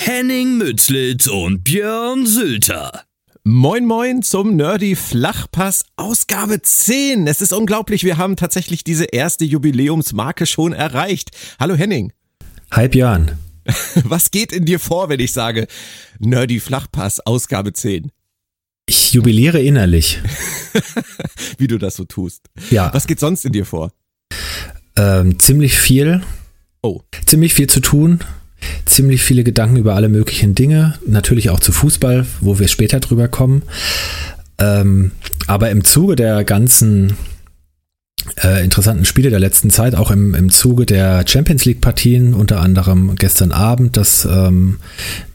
Henning Mützlitz und Björn Sülter. Moin Moin zum Nerdy Flachpass Ausgabe 10. Es ist unglaublich, wir haben tatsächlich diese erste Jubiläumsmarke schon erreicht. Hallo Henning. Hi Björn. Was geht in dir vor, wenn ich sage Nerdy Flachpass Ausgabe 10? Ich jubiliere innerlich. Wie du das so tust. Ja. Was geht sonst in dir vor? Ähm, ziemlich viel. Oh. Ziemlich viel zu tun. Ziemlich viele Gedanken über alle möglichen Dinge. Natürlich auch zu Fußball, wo wir später drüber kommen. Ähm, aber im Zuge der ganzen äh, interessanten Spiele der letzten Zeit, auch im, im Zuge der Champions League-Partien, unter anderem gestern Abend, das ähm,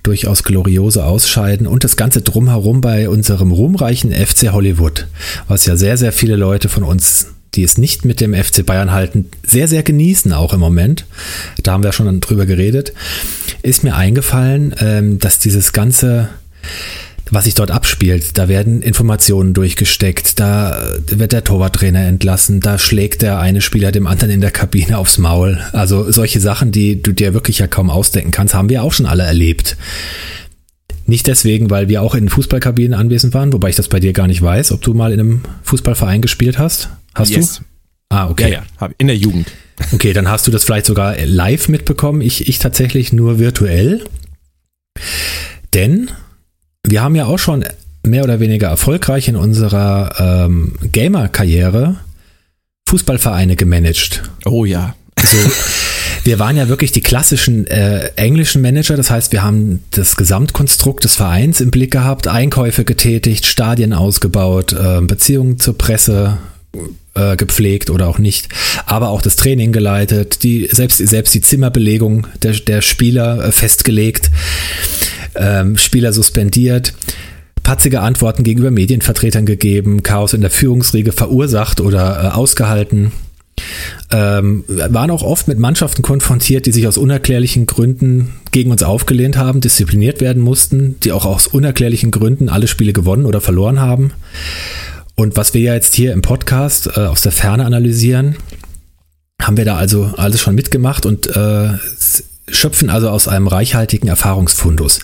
durchaus gloriose Ausscheiden und das Ganze drumherum bei unserem ruhmreichen FC Hollywood, was ja sehr, sehr viele Leute von uns, die es nicht mit dem FC Bayern halten, sehr, sehr genießen, auch im Moment. Da haben wir schon drüber geredet. Ist mir eingefallen, ähm, dass dieses ganze was sich dort abspielt. Da werden Informationen durchgesteckt, da wird der Torwarttrainer entlassen, da schlägt der eine Spieler dem anderen in der Kabine aufs Maul. Also solche Sachen, die du dir wirklich ja kaum ausdenken kannst, haben wir auch schon alle erlebt. Nicht deswegen, weil wir auch in Fußballkabinen anwesend waren, wobei ich das bei dir gar nicht weiß, ob du mal in einem Fußballverein gespielt hast. Hast yes. du? Ah, okay. Ja, ja, in der Jugend. Okay, dann hast du das vielleicht sogar live mitbekommen. Ich, ich tatsächlich nur virtuell. Denn wir haben ja auch schon mehr oder weniger erfolgreich in unserer ähm, Gamer-Karriere Fußballvereine gemanagt. Oh ja. Also, wir waren ja wirklich die klassischen äh, englischen Manager, das heißt, wir haben das Gesamtkonstrukt des Vereins im Blick gehabt, Einkäufe getätigt, Stadien ausgebaut, äh, Beziehungen zur Presse äh, gepflegt oder auch nicht, aber auch das Training geleitet, die selbst selbst die Zimmerbelegung der, der Spieler äh, festgelegt ähm, Spieler suspendiert, patzige Antworten gegenüber Medienvertretern gegeben, Chaos in der Führungsriege verursacht oder äh, ausgehalten. Ähm, waren auch oft mit Mannschaften konfrontiert, die sich aus unerklärlichen Gründen gegen uns aufgelehnt haben, diszipliniert werden mussten, die auch aus unerklärlichen Gründen alle Spiele gewonnen oder verloren haben. Und was wir ja jetzt hier im Podcast äh, aus der Ferne analysieren, haben wir da also alles schon mitgemacht und äh, schöpfen also aus einem reichhaltigen Erfahrungsfundus.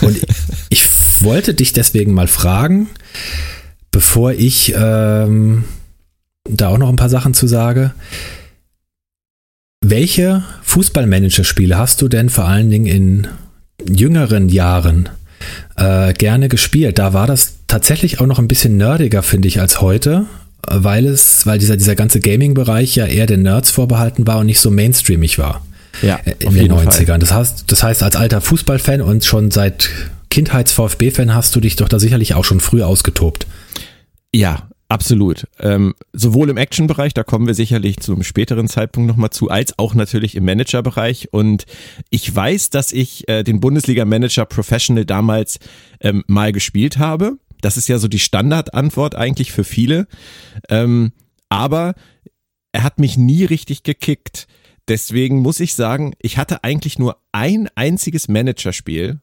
Und ich wollte dich deswegen mal fragen, bevor ich ähm, da auch noch ein paar Sachen zu sage. Welche Fußballmanager-Spiele hast du denn vor allen Dingen in jüngeren Jahren äh, gerne gespielt? Da war das tatsächlich auch noch ein bisschen nerdiger, finde ich, als heute, weil es, weil dieser, dieser ganze Gaming-Bereich ja eher den Nerds vorbehalten war und nicht so mainstreamig war. Ja, in den 90ern. Das heißt, das heißt, als alter Fußballfan und schon seit Kindheits-VfB-Fan hast du dich doch da sicherlich auch schon früh ausgetobt. Ja, absolut. Ähm, sowohl im Action-Bereich, da kommen wir sicherlich zu einem späteren Zeitpunkt nochmal zu, als auch natürlich im Manager-Bereich. Und ich weiß, dass ich äh, den Bundesliga-Manager Professional damals ähm, mal gespielt habe. Das ist ja so die Standardantwort eigentlich für viele. Ähm, aber er hat mich nie richtig gekickt. Deswegen muss ich sagen, ich hatte eigentlich nur ein einziges Managerspiel,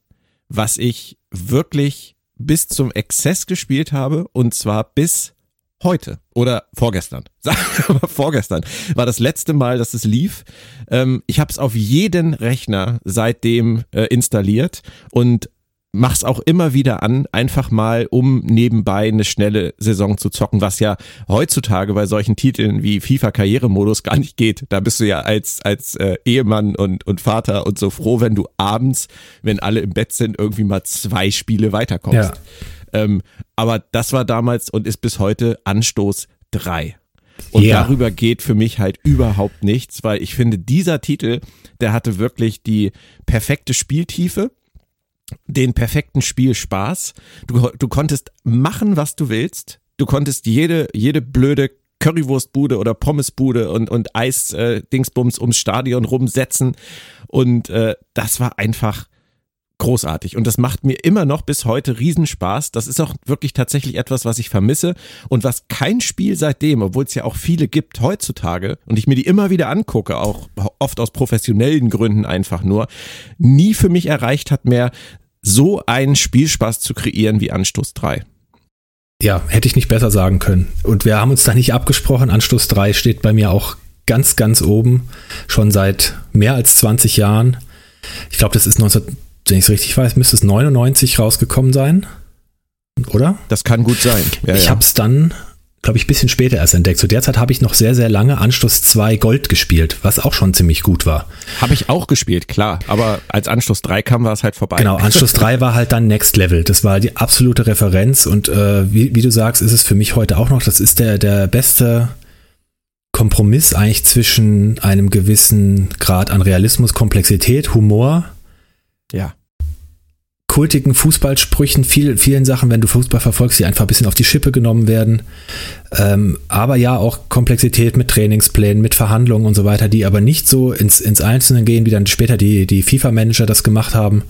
was ich wirklich bis zum Exzess gespielt habe und zwar bis heute oder vorgestern, sagen wir mal vorgestern, war das letzte Mal, dass es lief. Ähm, ich habe es auf jeden Rechner seitdem äh, installiert und mach's auch immer wieder an, einfach mal, um nebenbei eine schnelle Saison zu zocken, was ja heutzutage bei solchen Titeln wie FIFA Karrieremodus gar nicht geht. Da bist du ja als als äh, Ehemann und und Vater und so froh, wenn du abends, wenn alle im Bett sind, irgendwie mal zwei Spiele weiterkommst. Ja. Ähm, aber das war damals und ist bis heute Anstoß drei. Und ja. darüber geht für mich halt überhaupt nichts, weil ich finde, dieser Titel, der hatte wirklich die perfekte Spieltiefe, den perfekten Spielspaß. Du, du konntest machen, was du willst. Du konntest jede, jede blöde Currywurstbude oder Pommesbude und, und Eis-Dingsbums äh, ums Stadion rumsetzen. Und äh, das war einfach großartig und das macht mir immer noch bis heute Riesenspaß. Das ist auch wirklich tatsächlich etwas, was ich vermisse und was kein Spiel seitdem, obwohl es ja auch viele gibt heutzutage und ich mir die immer wieder angucke, auch oft aus professionellen Gründen einfach nur, nie für mich erreicht hat mehr, so einen Spielspaß zu kreieren wie Anstoß 3. Ja, hätte ich nicht besser sagen können. Und wir haben uns da nicht abgesprochen. Anstoß 3 steht bei mir auch ganz, ganz oben, schon seit mehr als 20 Jahren. Ich glaube, das ist 19 wenn ich es richtig weiß, müsste es 99 rausgekommen sein. Oder? Das kann gut sein. Ja, ich ja. habe es dann, glaube ich, ein bisschen später erst entdeckt. Zu der Zeit habe ich noch sehr, sehr lange Anschluss 2 Gold gespielt, was auch schon ziemlich gut war. Habe ich auch gespielt, klar. Aber als Anschluss 3 kam, war es halt vorbei. Genau, Anschluss 3 war halt dann Next Level. Das war die absolute Referenz. Und äh, wie, wie du sagst, ist es für mich heute auch noch, das ist der, der beste Kompromiss eigentlich zwischen einem gewissen Grad an Realismus, Komplexität, Humor. Ja kultigen Fußballsprüchen, viel, vielen Sachen, wenn du Fußball verfolgst, die einfach ein bisschen auf die Schippe genommen werden. Ähm, aber ja, auch Komplexität mit Trainingsplänen, mit Verhandlungen und so weiter, die aber nicht so ins, ins Einzelne gehen, wie dann später die, die FIFA-Manager das gemacht haben.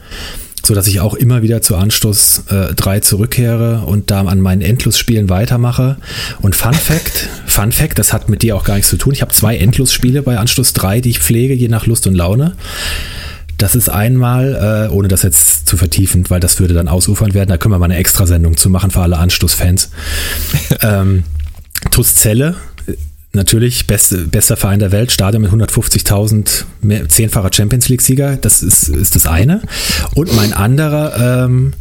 So dass ich auch immer wieder zu Anstoß äh, 3 zurückkehre und da an meinen Endlosspielen weitermache. Und Fun Fact, Fun Fact, das hat mit dir auch gar nichts zu tun. Ich habe zwei Endlosspiele bei Anstoß 3, die ich pflege, je nach Lust und Laune. Das ist einmal, äh, ohne das jetzt zu vertiefen, weil das würde dann ausufern werden, da können wir mal eine Extrasendung zu machen für alle Anstoßfans. ähm, Tuszelle, natürlich beste, bester Verein der Welt, Stadion mit 150.000, zehnfacher Champions League-Sieger, das ist, ist das eine. Und mein anderer, ähm,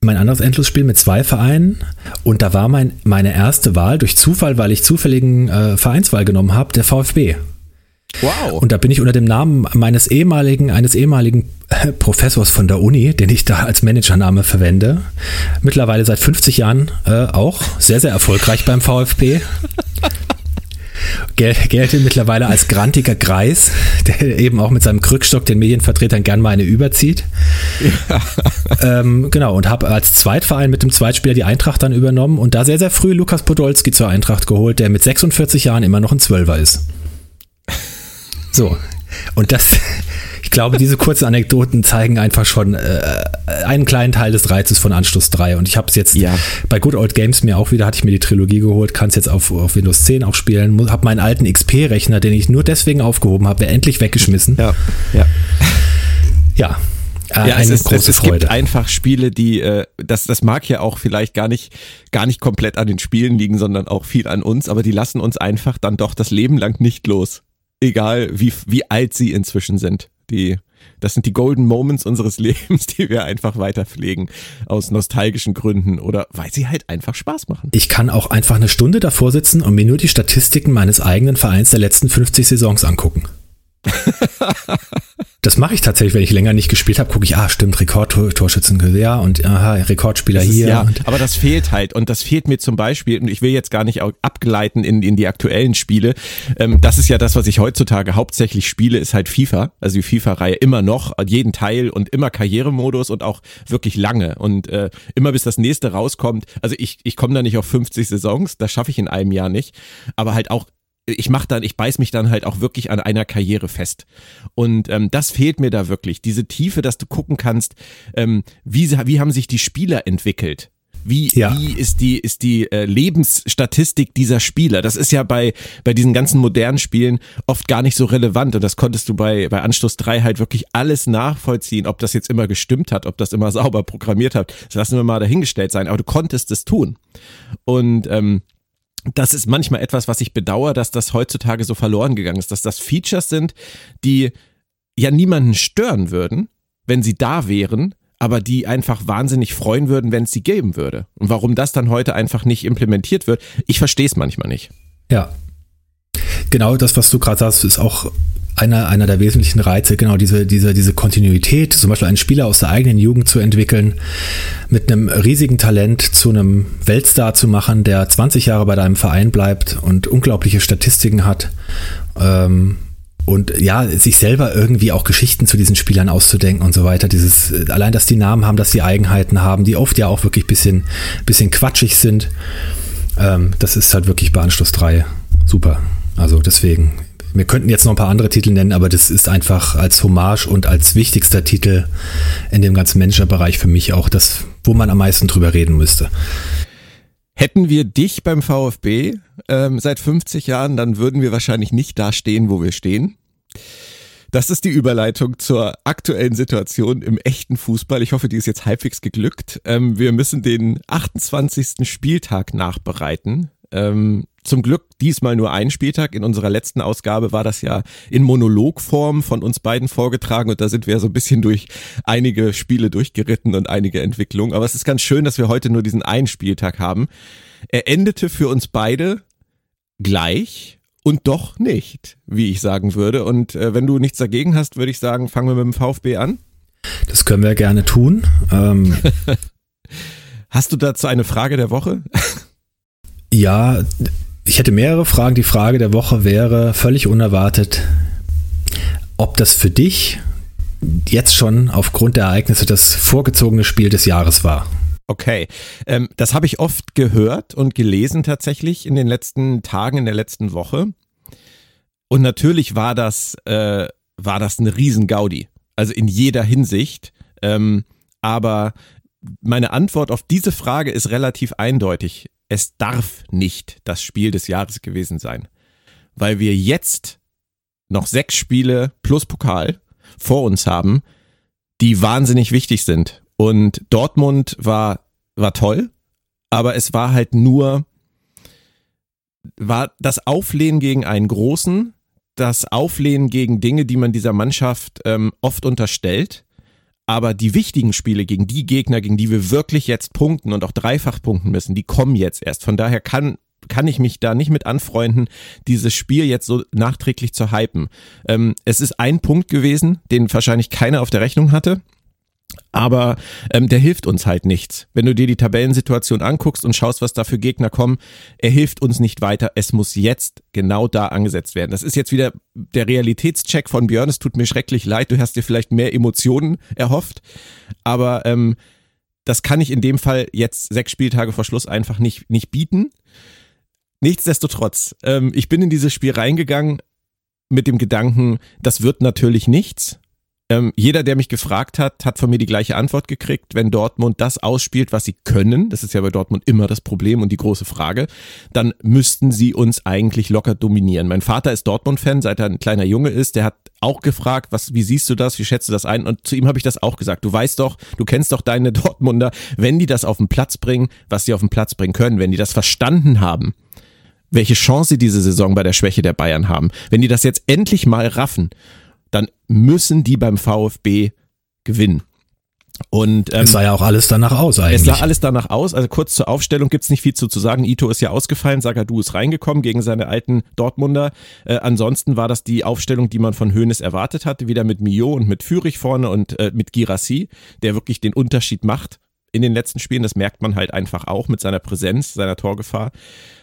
mein anderes Endlosspiel mit zwei Vereinen und da war mein, meine erste Wahl durch Zufall, weil ich zufälligen äh, Vereinswahl genommen habe, der VfB. Wow. Und da bin ich unter dem Namen meines ehemaligen, eines ehemaligen äh, Professors von der Uni, den ich da als Managername verwende, mittlerweile seit 50 Jahren äh, auch sehr, sehr erfolgreich beim VfB. Gel gelte mittlerweile als grantiger Greis, der eben auch mit seinem Krückstock den Medienvertretern gern mal eine überzieht. Ja. Ähm, genau, und habe als Zweitverein mit dem Zweitspieler die Eintracht dann übernommen und da sehr, sehr früh Lukas Podolski zur Eintracht geholt, der mit 46 Jahren immer noch ein Zwölfer ist. So. Und das, ich glaube, diese kurzen Anekdoten zeigen einfach schon äh, einen kleinen Teil des Reizes von Anschluss 3. Und ich habe es jetzt ja. bei Good Old Games mir auch wieder, hatte ich mir die Trilogie geholt, kann es jetzt auf, auf Windows 10 auch spielen, habe meinen alten XP-Rechner, den ich nur deswegen aufgehoben habe, endlich weggeschmissen. Ja, ja. Ja, äh, ja, es, ist, es, es gibt einfach Spiele, die äh, das das mag ja auch vielleicht gar nicht gar nicht komplett an den Spielen liegen, sondern auch viel an uns, aber die lassen uns einfach dann doch das Leben lang nicht los egal wie, wie alt sie inzwischen sind. Die, das sind die Golden Moments unseres Lebens, die wir einfach weiter pflegen aus nostalgischen Gründen oder weil sie halt einfach Spaß machen. Ich kann auch einfach eine Stunde davor sitzen und mir nur die Statistiken meines eigenen Vereins der letzten 50 Saisons angucken. Das mache ich tatsächlich, wenn ich länger nicht gespielt habe, gucke ich, ah, stimmt, Rekordtorschützen, ja, und aha, Rekordspieler ist, hier. Ja, aber das fehlt halt. Und das fehlt mir zum Beispiel, und ich will jetzt gar nicht abgleiten in, in die aktuellen Spiele. Ähm, das ist ja das, was ich heutzutage hauptsächlich spiele, ist halt FIFA. Also die FIFA-Reihe immer noch, jeden Teil und immer Karrieremodus und auch wirklich lange. Und äh, immer bis das nächste rauskommt. Also ich, ich komme da nicht auf 50 Saisons, das schaffe ich in einem Jahr nicht. Aber halt auch ich mach dann, ich beiß mich dann halt auch wirklich an einer Karriere fest. Und ähm, das fehlt mir da wirklich. Diese Tiefe, dass du gucken kannst, ähm, wie, wie haben sich die Spieler entwickelt. Wie, ja. wie ist die, ist die äh, Lebensstatistik dieser Spieler? Das ist ja bei, bei diesen ganzen modernen Spielen oft gar nicht so relevant und das konntest du bei, bei Anstoß 3 halt wirklich alles nachvollziehen, ob das jetzt immer gestimmt hat, ob das immer sauber programmiert hat. Das lassen wir mal dahingestellt sein, aber du konntest es tun. Und ähm, das ist manchmal etwas, was ich bedauere, dass das heutzutage so verloren gegangen ist, dass das Features sind, die ja niemanden stören würden, wenn sie da wären, aber die einfach wahnsinnig freuen würden, wenn es sie geben würde. Und warum das dann heute einfach nicht implementiert wird, ich verstehe es manchmal nicht. Ja. Genau das, was du gerade sagst, ist auch einer, einer der wesentlichen Reize, genau diese, diese, diese Kontinuität, zum Beispiel einen Spieler aus der eigenen Jugend zu entwickeln, mit einem riesigen Talent zu einem Weltstar zu machen, der 20 Jahre bei deinem Verein bleibt und unglaubliche Statistiken hat. Ähm, und ja, sich selber irgendwie auch Geschichten zu diesen Spielern auszudenken und so weiter. Dieses, allein, dass die Namen haben, dass die Eigenheiten haben, die oft ja auch wirklich bisschen, bisschen quatschig sind. Ähm, das ist halt wirklich bei Anschluss 3 super. Also deswegen, wir könnten jetzt noch ein paar andere Titel nennen, aber das ist einfach als Hommage und als wichtigster Titel in dem ganzen Managerbereich für mich auch das, wo man am meisten drüber reden müsste. Hätten wir dich beim VfB ähm, seit 50 Jahren, dann würden wir wahrscheinlich nicht da stehen, wo wir stehen. Das ist die Überleitung zur aktuellen Situation im echten Fußball. Ich hoffe, die ist jetzt halbwegs geglückt. Ähm, wir müssen den 28. Spieltag nachbereiten. Ähm, zum Glück diesmal nur ein Spieltag. In unserer letzten Ausgabe war das ja in Monologform von uns beiden vorgetragen und da sind wir so ein bisschen durch einige Spiele durchgeritten und einige Entwicklungen. Aber es ist ganz schön, dass wir heute nur diesen einen Spieltag haben. Er endete für uns beide gleich und doch nicht, wie ich sagen würde. Und äh, wenn du nichts dagegen hast, würde ich sagen, fangen wir mit dem VfB an. Das können wir gerne tun. Ähm Hast du dazu eine Frage der Woche? Ja, ich hätte mehrere Fragen. Die Frage der Woche wäre völlig unerwartet, ob das für dich jetzt schon aufgrund der Ereignisse das vorgezogene Spiel des Jahres war. Okay, ähm, das habe ich oft gehört und gelesen tatsächlich in den letzten Tagen, in der letzten Woche. Und natürlich war das, äh, war das eine Riesengaudi. Also in jeder Hinsicht. Ähm, aber meine Antwort auf diese Frage ist relativ eindeutig es darf nicht das Spiel des Jahres gewesen sein, weil wir jetzt noch sechs Spiele plus Pokal vor uns haben, die wahnsinnig wichtig sind. Und Dortmund war, war toll, aber es war halt nur, war das Auflehnen gegen einen Großen, das Auflehnen gegen Dinge, die man dieser Mannschaft ähm, oft unterstellt aber die wichtigen Spiele gegen die Gegner, gegen die wir wirklich jetzt punkten und auch dreifach punkten müssen, die kommen jetzt erst. Von daher kann kann ich mich da nicht mit anfreunden, dieses Spiel jetzt so nachträglich zu hypen. Ähm, es ist ein Punkt gewesen, den wahrscheinlich keiner auf der Rechnung hatte aber ähm, der hilft uns halt nichts. Wenn du dir die Tabellensituation anguckst und schaust, was da für Gegner kommen, er hilft uns nicht weiter. Es muss jetzt genau da angesetzt werden. Das ist jetzt wieder der Realitätscheck von Björn. Es tut mir schrecklich leid. Du hast dir vielleicht mehr Emotionen erhofft, aber ähm, das kann ich in dem Fall jetzt sechs Spieltage vor Schluss einfach nicht, nicht bieten. Nichtsdestotrotz, ähm, ich bin in dieses Spiel reingegangen mit dem Gedanken, das wird natürlich nichts. Ähm, jeder, der mich gefragt hat, hat von mir die gleiche Antwort gekriegt. Wenn Dortmund das ausspielt, was sie können, das ist ja bei Dortmund immer das Problem und die große Frage, dann müssten sie uns eigentlich locker dominieren. Mein Vater ist Dortmund-Fan, seit er ein kleiner Junge ist. Der hat auch gefragt, was, wie siehst du das, wie schätzt du das ein? Und zu ihm habe ich das auch gesagt. Du weißt doch, du kennst doch deine Dortmunder, wenn die das auf den Platz bringen, was sie auf den Platz bringen können, wenn die das verstanden haben, welche Chance sie diese Saison bei der Schwäche der Bayern haben, wenn die das jetzt endlich mal raffen dann müssen die beim VfB gewinnen. Und, ähm, es sah ja auch alles danach aus eigentlich. Es sah alles danach aus. Also kurz zur Aufstellung gibt's nicht viel zu, zu sagen. Ito ist ja ausgefallen, Sagadu ist reingekommen gegen seine alten Dortmunder. Äh, ansonsten war das die Aufstellung, die man von Hoeneß erwartet hatte. Wieder mit Mio und mit Fürich vorne und äh, mit Girassi, der wirklich den Unterschied macht in den letzten Spielen. Das merkt man halt einfach auch mit seiner Präsenz, seiner Torgefahr.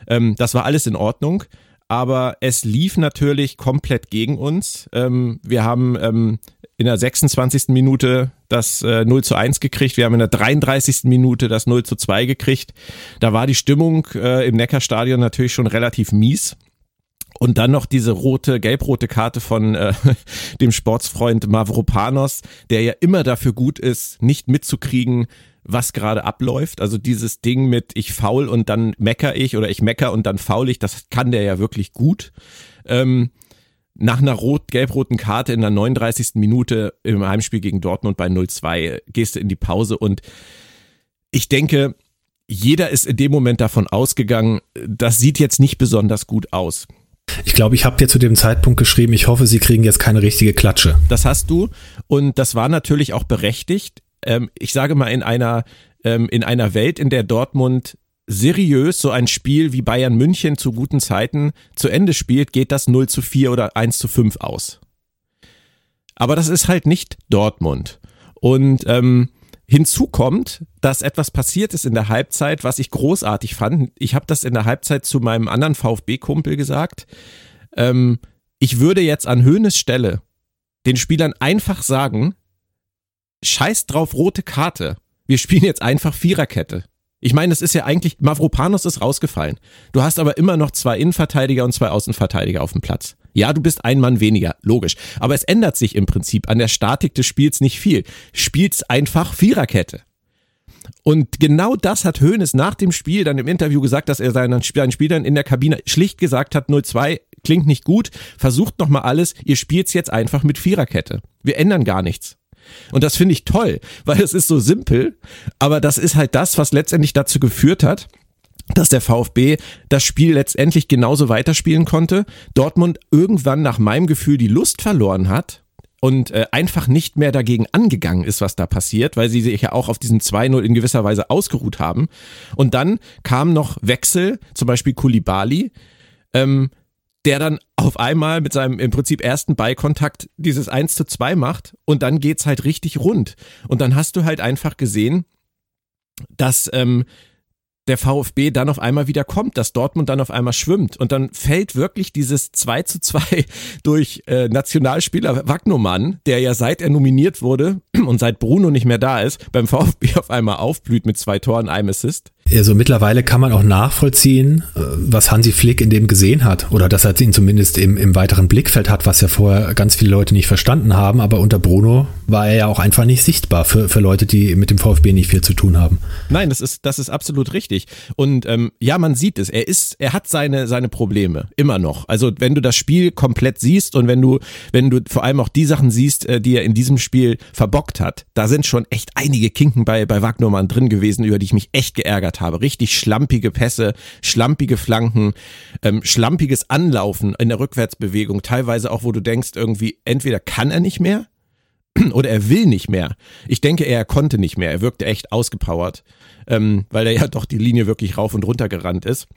Ähm, das war alles in Ordnung aber es lief natürlich komplett gegen uns. Ähm, wir haben ähm, in der 26. Minute das äh, 0 zu 1 gekriegt. Wir haben in der 33. Minute das 0 zu 2 gekriegt. Da war die Stimmung äh, im Neckarstadion natürlich schon relativ mies. Und dann noch diese rote, gelb-rote Karte von äh, dem Sportsfreund Mavropanos, der ja immer dafür gut ist, nicht mitzukriegen, was gerade abläuft. Also dieses Ding mit ich faul und dann mecker ich oder ich mecker und dann faul ich, das kann der ja wirklich gut. Ähm, nach einer rot-gelb-roten Karte in der 39. Minute im Heimspiel gegen Dortmund bei 0-2 gehst du in die Pause und ich denke, jeder ist in dem Moment davon ausgegangen, das sieht jetzt nicht besonders gut aus. Ich glaube, ich habe dir zu dem Zeitpunkt geschrieben, ich hoffe, sie kriegen jetzt keine richtige Klatsche. Das hast du und das war natürlich auch berechtigt. Ähm, ich sage mal, in einer, ähm, in einer Welt, in der Dortmund seriös so ein Spiel wie Bayern München zu guten Zeiten zu Ende spielt, geht das 0 zu 4 oder 1 zu 5 aus. Aber das ist halt nicht Dortmund. Und ähm, hinzu kommt, dass etwas passiert ist in der Halbzeit, was ich großartig fand. Ich habe das in der Halbzeit zu meinem anderen VfB-Kumpel gesagt. Ähm, ich würde jetzt an Höhnes Stelle den Spielern einfach sagen, scheiß drauf rote Karte. Wir spielen jetzt einfach Viererkette. Ich meine, es ist ja eigentlich, Mavropanos ist rausgefallen. Du hast aber immer noch zwei Innenverteidiger und zwei Außenverteidiger auf dem Platz. Ja, du bist ein Mann weniger, logisch. Aber es ändert sich im Prinzip an der Statik des Spiels nicht viel. Spielst einfach Viererkette. Und genau das hat Hoeneß nach dem Spiel dann im Interview gesagt, dass er seinen, seinen Spielern in der Kabine schlicht gesagt hat, 0-2 klingt nicht gut, versucht nochmal alles, ihr spielt's jetzt einfach mit Viererkette. Wir ändern gar nichts. Und das finde ich toll, weil es ist so simpel, aber das ist halt das, was letztendlich dazu geführt hat, dass der VfB das Spiel letztendlich genauso weiterspielen konnte. Dortmund irgendwann nach meinem Gefühl die Lust verloren hat und äh, einfach nicht mehr dagegen angegangen ist, was da passiert, weil sie sich ja auch auf diesen 2-0 in gewisser Weise ausgeruht haben. Und dann kam noch Wechsel, zum Beispiel Kulibali, ähm, der dann auf einmal mit seinem im Prinzip ersten Beikontakt dieses 1 zu 2 macht und dann geht's halt richtig rund. Und dann hast du halt einfach gesehen, dass ähm, der VfB dann auf einmal wieder kommt, dass Dortmund dann auf einmal schwimmt und dann fällt wirklich dieses 2 zu 2 durch äh, Nationalspieler Wagnumann, der ja seit er nominiert wurde und seit Bruno nicht mehr da ist, beim VfB auf einmal aufblüht mit zwei Toren, einem Assist. Also mittlerweile kann man auch nachvollziehen, äh, was Hansi Flick in dem gesehen hat oder dass er ihn zumindest im, im weiteren Blickfeld hat, was ja vorher ganz viele Leute nicht verstanden haben. Aber unter Bruno war er ja auch einfach nicht sichtbar für, für Leute, die mit dem VfB nicht viel zu tun haben. Nein, das ist, das ist absolut richtig. Und ähm, ja, man sieht es. Er ist, er hat seine, seine Probleme immer noch. Also wenn du das Spiel komplett siehst und wenn du, wenn du vor allem auch die Sachen siehst, äh, die er in diesem Spiel verbockt hat, da sind schon echt einige Kinken bei, bei Wagnermann drin gewesen, über die ich mich echt geärgert geärgert habe. Richtig schlampige Pässe, schlampige Flanken, ähm, schlampiges Anlaufen in der Rückwärtsbewegung, teilweise auch, wo du denkst, irgendwie, entweder kann er nicht mehr oder er will nicht mehr. Ich denke, er konnte nicht mehr. Er wirkte echt ausgepowert, ähm, weil er ja doch die Linie wirklich rauf und runter gerannt ist.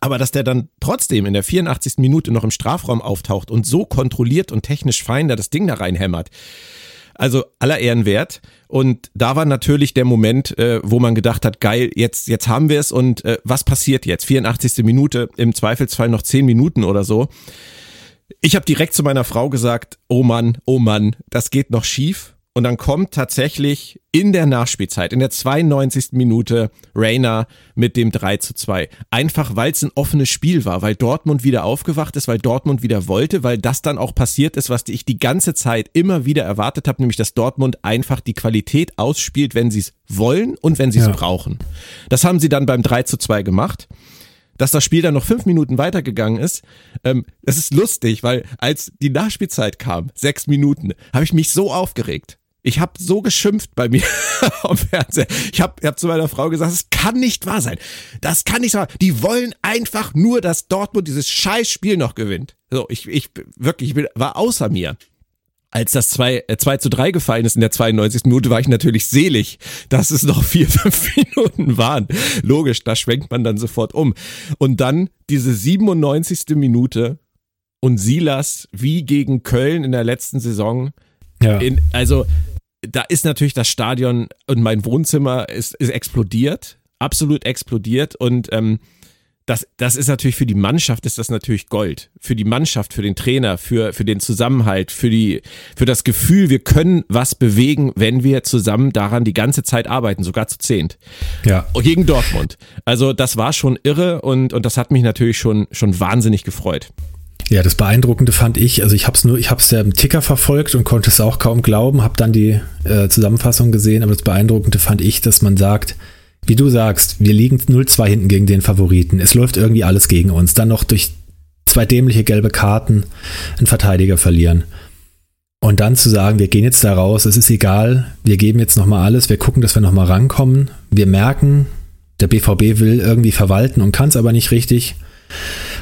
Aber dass der dann trotzdem in der 84. Minute noch im Strafraum auftaucht und so kontrolliert und technisch fein da das Ding da reinhämmert, also aller Ehren wert. Und da war natürlich der Moment, äh, wo man gedacht hat, geil, jetzt, jetzt haben wir es und äh, was passiert jetzt? 84. Minute, im Zweifelsfall noch 10 Minuten oder so. Ich habe direkt zu meiner Frau gesagt, oh Mann, oh Mann, das geht noch schief. Und dann kommt tatsächlich in der Nachspielzeit, in der 92. Minute, Rainer mit dem 3 zu 2. Einfach weil es ein offenes Spiel war, weil Dortmund wieder aufgewacht ist, weil Dortmund wieder wollte, weil das dann auch passiert ist, was ich die ganze Zeit immer wieder erwartet habe, nämlich dass Dortmund einfach die Qualität ausspielt, wenn sie es wollen und wenn sie es ja. brauchen. Das haben sie dann beim 3 zu 2 gemacht dass das Spiel dann noch fünf Minuten weitergegangen ist. Ähm, es ist lustig, weil als die Nachspielzeit kam, sechs Minuten, habe ich mich so aufgeregt. Ich habe so geschimpft bei mir am Fernseher. Ich habe hab zu meiner Frau gesagt, es kann nicht wahr sein. Das kann nicht wahr sein. Die wollen einfach nur, dass Dortmund dieses Scheißspiel noch gewinnt. So, ich, ich wirklich, ich bin, war außer mir. Als das 2, äh, 2 zu 3 gefallen ist in der 92. Minute, war ich natürlich selig, dass es noch vier, fünf Minuten waren. Logisch, da schwenkt man dann sofort um. Und dann diese 97. Minute und Silas wie gegen Köln in der letzten Saison. Ja. In, also da ist natürlich das Stadion und mein Wohnzimmer ist, ist explodiert, absolut explodiert und ähm, das, das ist natürlich für die Mannschaft ist das natürlich Gold. Für die Mannschaft, für den Trainer, für, für den Zusammenhalt, für die, für das Gefühl, wir können was bewegen, wenn wir zusammen daran die ganze Zeit arbeiten, sogar zu zehnt. Ja. Gegen Dortmund. Also das war schon irre und, und das hat mich natürlich schon, schon wahnsinnig gefreut. Ja, das Beeindruckende fand ich, also ich habe es nur, ich habe es ja im Ticker verfolgt und konnte es auch kaum glauben, habe dann die äh, Zusammenfassung gesehen, aber das Beeindruckende fand ich, dass man sagt, wie du sagst, wir liegen 0-2 hinten gegen den Favoriten. Es läuft irgendwie alles gegen uns. Dann noch durch zwei dämliche gelbe Karten einen Verteidiger verlieren. Und dann zu sagen, wir gehen jetzt da raus, es ist egal, wir geben jetzt nochmal alles, wir gucken, dass wir nochmal rankommen. Wir merken, Der BVB will irgendwie verwalten und kann es aber nicht richtig,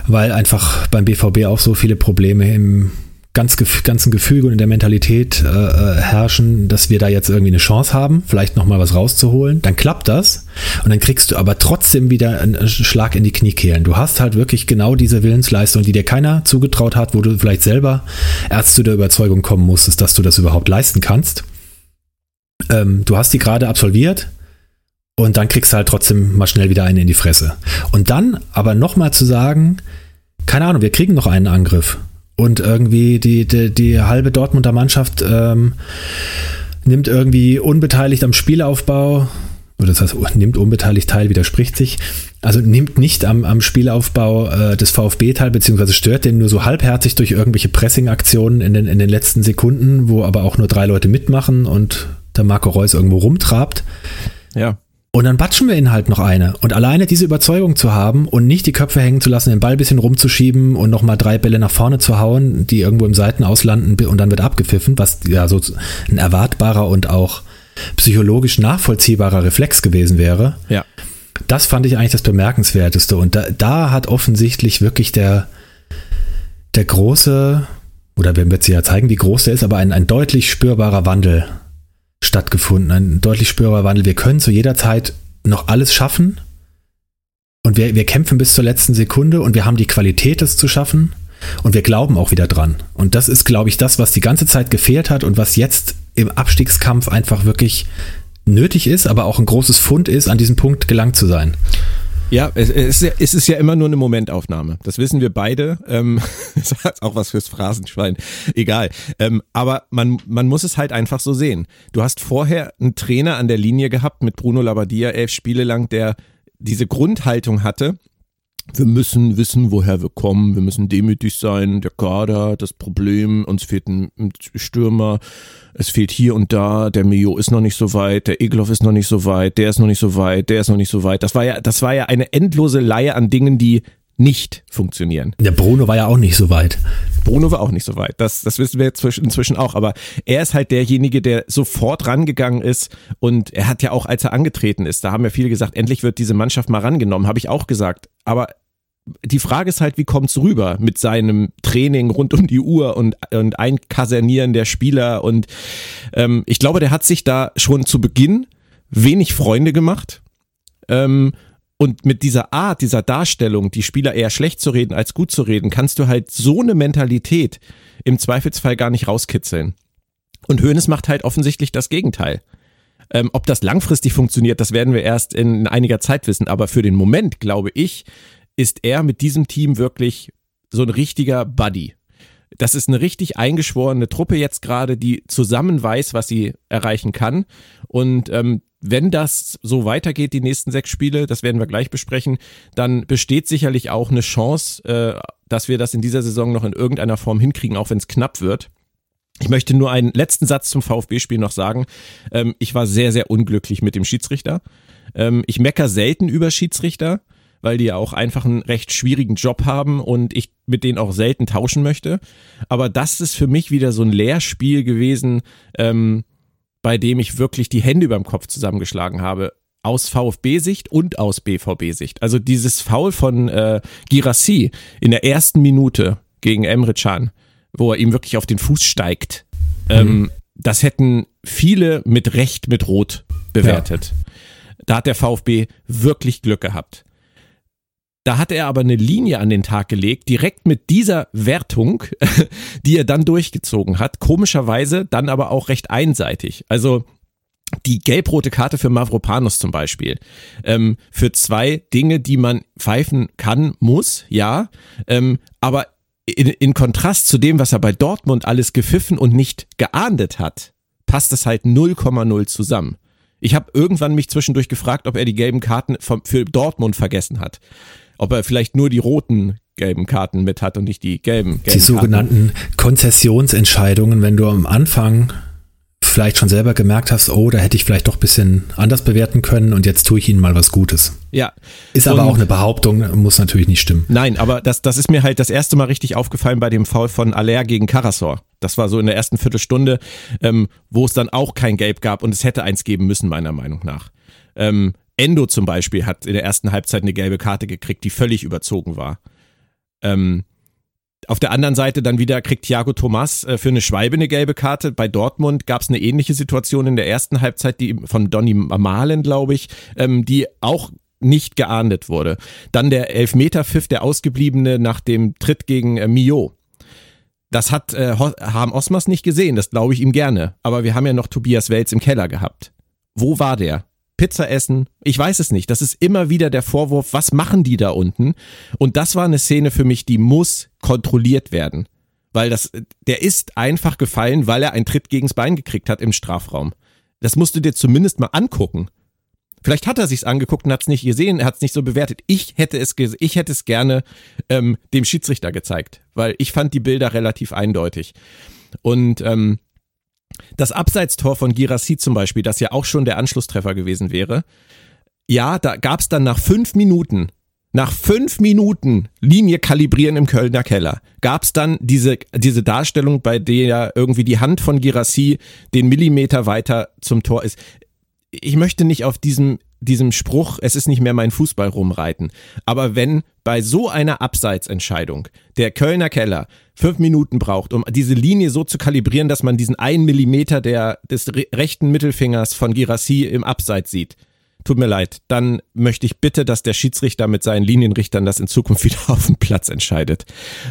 weil einfach beim BVB auch so viele Probleme im ganz, ganzen Gefüge und in der Mentalität äh, äh, herrschen, dass wir da jetzt irgendwie eine Chance haben, vielleicht nochmal was rauszuholen. Dann klappt das und dann kriegst du aber trotzdem wieder einen Schlag in die Kniekehlen. Du hast halt wirklich genau diese Willensleistung, die dir keiner zugetraut hat, wo du vielleicht selber erst zu der Überzeugung kommen musstest, dass du das überhaupt leisten kannst. Ähm, du hast die gerade absolviert, und dann kriegst du halt trotzdem mal schnell wieder einen in die Fresse. Und dann aber nochmal zu sagen, keine Ahnung, wir kriegen noch einen Angriff und irgendwie die, die, die halbe Dortmunder Mannschaft ähm, nimmt irgendwie unbeteiligt am Spielaufbau, oder das heißt, nimmt unbeteiligt teil, widerspricht sich, also nimmt nicht am, am Spielaufbau äh, des VfB teil, beziehungsweise stört den nur so halbherzig durch irgendwelche Pressing-Aktionen in den, in den letzten Sekunden, wo aber auch nur drei Leute mitmachen und der Marco Reus irgendwo rumtrabt. Ja. Und dann batschen wir ihnen halt noch eine. Und alleine diese Überzeugung zu haben und nicht die Köpfe hängen zu lassen, den Ball ein bisschen rumzuschieben und nochmal drei Bälle nach vorne zu hauen, die irgendwo im Seiten auslanden und dann wird abgepfiffen, was ja so ein erwartbarer und auch psychologisch nachvollziehbarer Reflex gewesen wäre. Ja. Das fand ich eigentlich das Bemerkenswerteste. Und da, da hat offensichtlich wirklich der, der große, oder wir werden es ja zeigen, wie groß der ist, aber ein, ein deutlich spürbarer Wandel stattgefunden, ein deutlich spürbarer Wandel. Wir können zu jeder Zeit noch alles schaffen und wir, wir kämpfen bis zur letzten Sekunde und wir haben die Qualität, das zu schaffen und wir glauben auch wieder dran. Und das ist, glaube ich, das, was die ganze Zeit gefehlt hat und was jetzt im Abstiegskampf einfach wirklich nötig ist, aber auch ein großes Fund ist, an diesem Punkt gelangt zu sein. Ja, es, es, es ist ja immer nur eine Momentaufnahme. Das wissen wir beide. Ähm, das ist auch was fürs Phrasenschwein. Egal. Ähm, aber man, man muss es halt einfach so sehen. Du hast vorher einen Trainer an der Linie gehabt mit Bruno Labbadia, elf Spiele lang, der diese Grundhaltung hatte. Wir müssen wissen, woher wir kommen. Wir müssen demütig sein. Der Kader, das Problem. Uns fehlt ein Stürmer es fehlt hier und da, der Mio ist noch nicht so weit, der Egloff ist noch nicht so weit, der ist noch nicht so weit, der ist noch nicht so weit. Das war ja, das war ja eine endlose Leihe an Dingen, die nicht funktionieren. Der Bruno war ja auch nicht so weit. Bruno war auch nicht so weit. Das, das wissen wir jetzt inzwischen auch. Aber er ist halt derjenige, der sofort rangegangen ist. Und er hat ja auch, als er angetreten ist, da haben ja viele gesagt, endlich wird diese Mannschaft mal rangenommen. Habe ich auch gesagt. Aber die Frage ist halt, wie kommt es rüber mit seinem Training rund um die Uhr und, und Einkasernieren der Spieler. Und ähm, ich glaube, der hat sich da schon zu Beginn wenig Freunde gemacht. Ähm, und mit dieser Art, dieser Darstellung, die Spieler eher schlecht zu reden als gut zu reden, kannst du halt so eine Mentalität im Zweifelsfall gar nicht rauskitzeln. Und Hoeneß macht halt offensichtlich das Gegenteil. Ähm, ob das langfristig funktioniert, das werden wir erst in einiger Zeit wissen. Aber für den Moment, glaube ich, ist er mit diesem Team wirklich so ein richtiger Buddy. Das ist eine richtig eingeschworene Truppe jetzt gerade, die zusammen weiß, was sie erreichen kann. Und ähm, wenn das so weitergeht, die nächsten sechs Spiele, das werden wir gleich besprechen, dann besteht sicherlich auch eine Chance, äh, dass wir das in dieser Saison noch in irgendeiner Form hinkriegen, auch wenn es knapp wird. Ich möchte nur einen letzten Satz zum VfB-Spiel noch sagen. Ähm, ich war sehr, sehr unglücklich mit dem Schiedsrichter. Ähm, ich mecker selten über Schiedsrichter weil die ja auch einfach einen recht schwierigen Job haben und ich mit denen auch selten tauschen möchte. Aber das ist für mich wieder so ein Lehrspiel gewesen, ähm, bei dem ich wirklich die Hände über dem Kopf zusammengeschlagen habe. Aus VfB-Sicht und aus BVB-Sicht. Also dieses Foul von äh, Girassi in der ersten Minute gegen Emre Can, wo er ihm wirklich auf den Fuß steigt. Ähm, mhm. Ähm, das hätten viele mit Recht mit Rot bewertet. Ja. Da hat der VfB wirklich Glück gehabt. Da hat er aber eine Linie an den Tag gelegt, direkt mit dieser Wertung, die er dann durchgezogen hat. Komischerweise dann aber auch recht einseitig. Also die gelb-rote Karte für Mavropanos zum Beispiel. Ähm, für zwei Dinge, die man pfeifen kann, muss, ja. Ähm, aber in, in Kontrast zu dem, was er bei Dortmund alles gepfiffen und nicht geahndet hat, passt es halt 0,0 zusammen. Ich habe irgendwann mich zwischendurch gefragt, ob er die gelben Karten für Dortmund vergessen hat ob er vielleicht nur die roten gelben Karten mit hat und nicht die gelben. gelben die sogenannten Karten. Konzessionsentscheidungen, wenn du am Anfang vielleicht schon selber gemerkt hast, oh, da hätte ich vielleicht doch ein bisschen anders bewerten können und jetzt tue ich ihnen mal was Gutes. Ja. Ist aber auch eine Behauptung, muss natürlich nicht stimmen. Nein, aber das, das ist mir halt das erste Mal richtig aufgefallen bei dem Foul von Aller gegen Karasor. Das war so in der ersten Viertelstunde, ähm, wo es dann auch kein Gelb gab und es hätte eins geben müssen, meiner Meinung nach. Ähm, Endo zum Beispiel hat in der ersten Halbzeit eine gelbe Karte gekriegt, die völlig überzogen war. Ähm, auf der anderen Seite dann wieder kriegt Thiago Thomas äh, für eine Schwalbe eine gelbe Karte. Bei Dortmund gab es eine ähnliche Situation in der ersten Halbzeit, die von Donny Malen, glaube ich, ähm, die auch nicht geahndet wurde. Dann der Elfmeter-Pfiff, der ausgebliebene nach dem Tritt gegen äh, Mio. Das hat äh, Harm Osmers nicht gesehen, das glaube ich ihm gerne. Aber wir haben ja noch Tobias Welz im Keller gehabt. Wo war der? Pizza essen? Ich weiß es nicht. Das ist immer wieder der Vorwurf, was machen die da unten? Und das war eine Szene für mich, die muss kontrolliert werden. Weil das, der ist einfach gefallen, weil er einen Tritt gegens Bein gekriegt hat im Strafraum. Das musst du dir zumindest mal angucken. Vielleicht hat er sich's angeguckt und hat's nicht gesehen, er hat's nicht so bewertet. Ich hätte es, ich hätte es gerne ähm, dem Schiedsrichter gezeigt, weil ich fand die Bilder relativ eindeutig. Und ähm, das Abseitstor von Girassi zum Beispiel, das ja auch schon der Anschlusstreffer gewesen wäre, ja, da gab es dann nach fünf Minuten, nach fünf Minuten Linie kalibrieren im Kölner Keller, gab es dann diese, diese Darstellung, bei der irgendwie die Hand von Girassi den Millimeter weiter zum Tor ist. Ich möchte nicht auf diesem diesem Spruch, es ist nicht mehr mein Fußball rumreiten. Aber wenn bei so einer Abseitsentscheidung der Kölner Keller fünf Minuten braucht, um diese Linie so zu kalibrieren, dass man diesen einen Millimeter der, des rechten Mittelfingers von Girassi im Abseits sieht, tut mir leid, dann möchte ich bitte, dass der Schiedsrichter mit seinen Linienrichtern das in Zukunft wieder auf dem Platz entscheidet.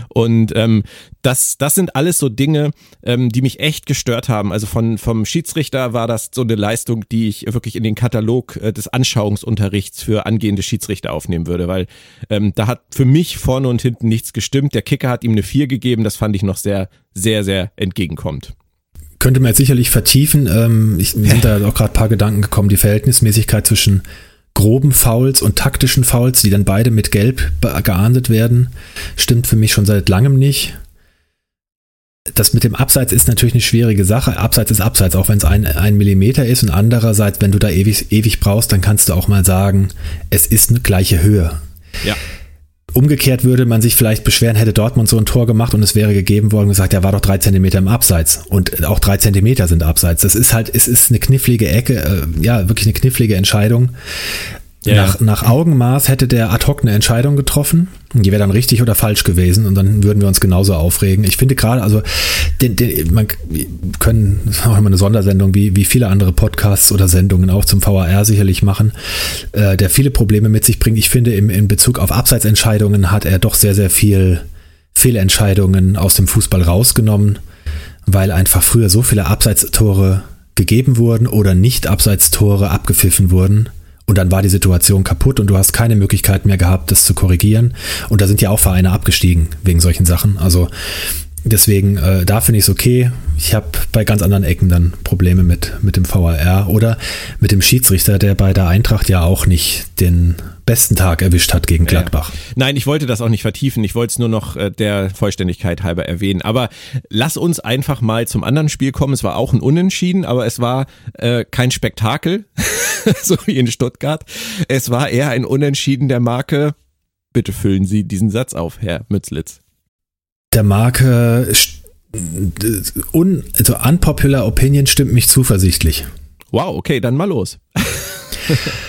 Und ähm, das, das sind alles so Dinge, ähm, die mich echt gestört haben. Also von, vom Schiedsrichter war das so eine Leistung, die ich wirklich in den Katalog äh, des Anschauungsunterrichts für angehende Schiedsrichter aufnehmen würde, weil ähm, da hat für mich vorne und hinten nichts gestimmt. Der Kicker hat ihm eine 4 gegeben, das fand ich noch sehr, sehr, sehr entgegenkommt könnte man jetzt sicherlich vertiefen. Ähm, ich, mir sind da auch gerade ein paar Gedanken gekommen, die Verhältnismäßigkeit zwischen groben Fouls und taktischen Fouls, die dann beide mit Gelb geahndet werden, stimmt für mich schon seit langem nicht. Das mit dem Abseits ist natürlich eine schwierige Sache. Abseits ist Abseits, auch wenn es ein, ein Millimeter ist. Und andererseits, wenn du da ewig, ewig brauchst, dann kannst du auch mal sagen, es ist eine gleiche Höhe. Ja. Umgekehrt würde man sich vielleicht beschweren, hätte Dortmund so ein Tor gemacht und es wäre gegeben worden gesagt, er war doch drei Zentimeter im Abseits. Und auch drei Zentimeter sind Abseits. Das ist halt, es ist eine knifflige Ecke, äh, ja, wirklich eine knifflige Entscheidung. Ja, nach, nach Augenmaß hätte der ad hoc eine Entscheidung getroffen. Die wäre dann richtig oder falsch gewesen und dann würden wir uns genauso aufregen. Ich finde gerade, also den, den, man können, das ist auch immer eine Sondersendung, wie, wie viele andere Podcasts oder Sendungen auch zum VAR sicherlich machen, äh, der viele Probleme mit sich bringt. Ich finde, im, in Bezug auf Abseitsentscheidungen hat er doch sehr, sehr viel Fehlentscheidungen aus dem Fußball rausgenommen, weil einfach früher so viele Abseitstore gegeben wurden oder nicht Abseitstore abgepfiffen wurden und dann war die Situation kaputt und du hast keine Möglichkeit mehr gehabt, das zu korrigieren. Und da sind ja auch Vereine abgestiegen wegen solchen Sachen. Also deswegen, äh, da finde ich es okay. Ich habe bei ganz anderen Ecken dann Probleme mit, mit dem VAR oder mit dem Schiedsrichter, der bei der Eintracht ja auch nicht den besten Tag erwischt hat gegen Gladbach. Ja. Nein, ich wollte das auch nicht vertiefen. Ich wollte es nur noch äh, der Vollständigkeit halber erwähnen. Aber lass uns einfach mal zum anderen Spiel kommen. Es war auch ein Unentschieden, aber es war äh, kein Spektakel, so wie in Stuttgart. Es war eher ein Unentschieden der Marke. Bitte füllen Sie diesen Satz auf, Herr Mützlitz. Der Marke un, also unpopular opinion stimmt mich zuversichtlich. Wow, okay, dann mal los.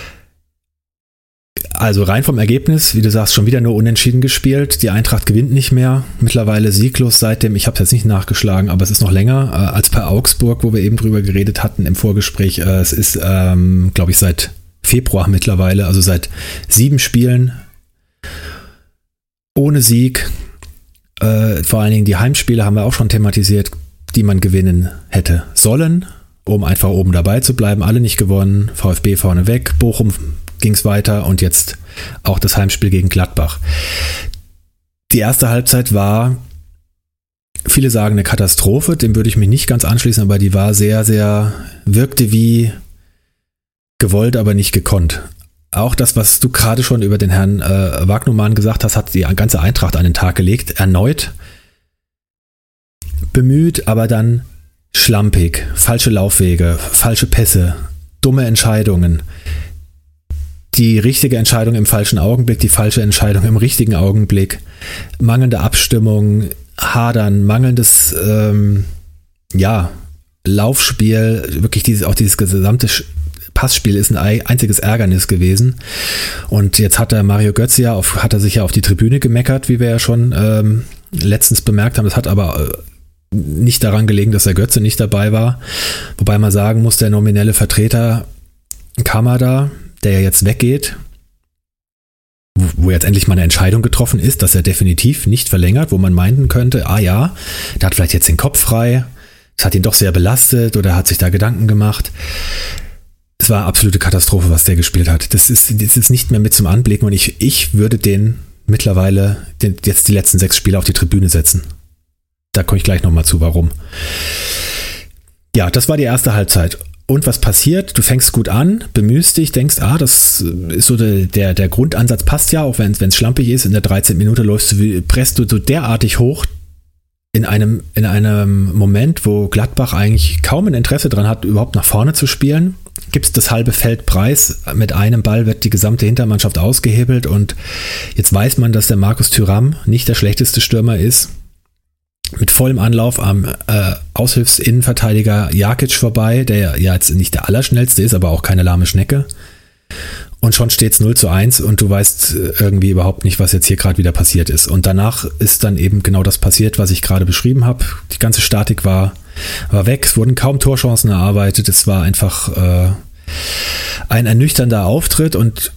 Also rein vom Ergebnis, wie du sagst, schon wieder nur unentschieden gespielt. Die Eintracht gewinnt nicht mehr. Mittlerweile sieglos seitdem, ich habe es jetzt nicht nachgeschlagen, aber es ist noch länger äh, als bei Augsburg, wo wir eben drüber geredet hatten im Vorgespräch. Äh, es ist, ähm, glaube ich, seit Februar mittlerweile, also seit sieben Spielen ohne Sieg. Äh, vor allen Dingen die Heimspiele haben wir auch schon thematisiert, die man gewinnen hätte sollen, um einfach oben dabei zu bleiben. Alle nicht gewonnen. VfB vorne weg, Bochum ging es weiter und jetzt auch das Heimspiel gegen Gladbach. Die erste Halbzeit war, viele sagen eine Katastrophe, dem würde ich mich nicht ganz anschließen, aber die war sehr, sehr, wirkte wie gewollt, aber nicht gekonnt. Auch das, was du gerade schon über den Herrn äh, Wagnumann gesagt hast, hat die ganze Eintracht an den Tag gelegt. Erneut bemüht, aber dann schlampig, falsche Laufwege, falsche Pässe, dumme Entscheidungen die richtige Entscheidung im falschen Augenblick, die falsche Entscheidung im richtigen Augenblick, mangelnde Abstimmung, Hadern, mangelndes ähm, ja, Laufspiel, wirklich dieses, auch dieses gesamte Passspiel ist ein einziges Ärgernis gewesen. Und jetzt hat der Mario Götze ja auf, hat er sich ja auf die Tribüne gemeckert, wie wir ja schon ähm, letztens bemerkt haben. Das hat aber äh, nicht daran gelegen, dass der Götze nicht dabei war. Wobei man sagen muss, der nominelle Vertreter Kamada, der ja jetzt weggeht, wo jetzt endlich mal eine Entscheidung getroffen ist, dass er definitiv nicht verlängert, wo man meinen könnte, ah ja, der hat vielleicht jetzt den Kopf frei, es hat ihn doch sehr belastet oder hat sich da Gedanken gemacht. Es war absolute Katastrophe, was der gespielt hat. Das ist, das ist nicht mehr mit zum Anblicken und ich, ich würde den mittlerweile den, jetzt die letzten sechs Spiele auf die Tribüne setzen. Da komme ich gleich nochmal zu, warum. Ja, das war die erste Halbzeit. Und was passiert? Du fängst gut an, bemühst dich, denkst, ah, das ist so der, der, der Grundansatz passt ja, auch wenn es schlampig ist. In der 13. Minute läufst du, presst du so derartig hoch in einem, in einem Moment, wo Gladbach eigentlich kaum ein Interesse daran hat, überhaupt nach vorne zu spielen. Gibt es das halbe Feld preis. Mit einem Ball wird die gesamte Hintermannschaft ausgehebelt und jetzt weiß man, dass der Markus Thüram nicht der schlechteste Stürmer ist mit vollem Anlauf am äh, Aushilfsinnenverteidiger Jakic vorbei, der ja jetzt nicht der Allerschnellste ist, aber auch keine lahme Schnecke. Und schon steht es 0 zu 1 und du weißt äh, irgendwie überhaupt nicht, was jetzt hier gerade wieder passiert ist. Und danach ist dann eben genau das passiert, was ich gerade beschrieben habe. Die ganze Statik war, war weg, es wurden kaum Torchancen erarbeitet, es war einfach äh, ein ernüchternder Auftritt und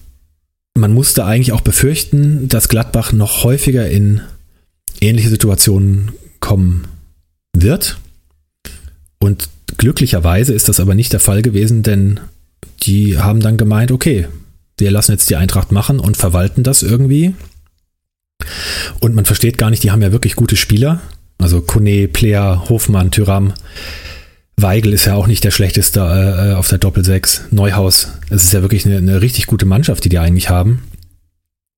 man musste eigentlich auch befürchten, dass Gladbach noch häufiger in ähnliche Situationen kommen wird. Und glücklicherweise ist das aber nicht der Fall gewesen, denn die haben dann gemeint, okay, wir lassen jetzt die Eintracht machen und verwalten das irgendwie. Und man versteht gar nicht, die haben ja wirklich gute Spieler. Also Kone, Plea, Hofmann, Tyram. Weigel ist ja auch nicht der schlechteste äh, auf der Doppel-6. Neuhaus. Es ist ja wirklich eine, eine, richtig gute Mannschaft, die die eigentlich haben.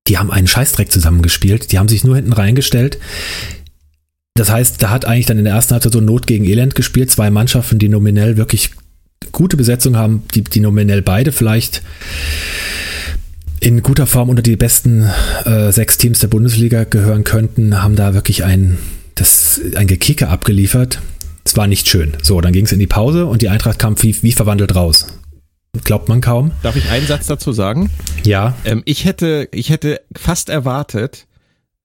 Die haben einen Scheißdreck zusammengespielt. Die haben sich nur hinten reingestellt. Das heißt, da hat eigentlich dann in der ersten Halbzeit so Not gegen Elend gespielt. Zwei Mannschaften, die nominell wirklich gute Besetzung haben, die, die nominell beide vielleicht in guter Form unter die besten äh, sechs Teams der Bundesliga gehören könnten, haben da wirklich ein, das, ein Gekicke abgeliefert. Es war nicht schön. So, dann ging es in die Pause und die Eintracht kam wie, wie verwandelt raus. Glaubt man kaum. Darf ich einen Satz dazu sagen? Ja. Ähm, ich, hätte, ich hätte fast erwartet,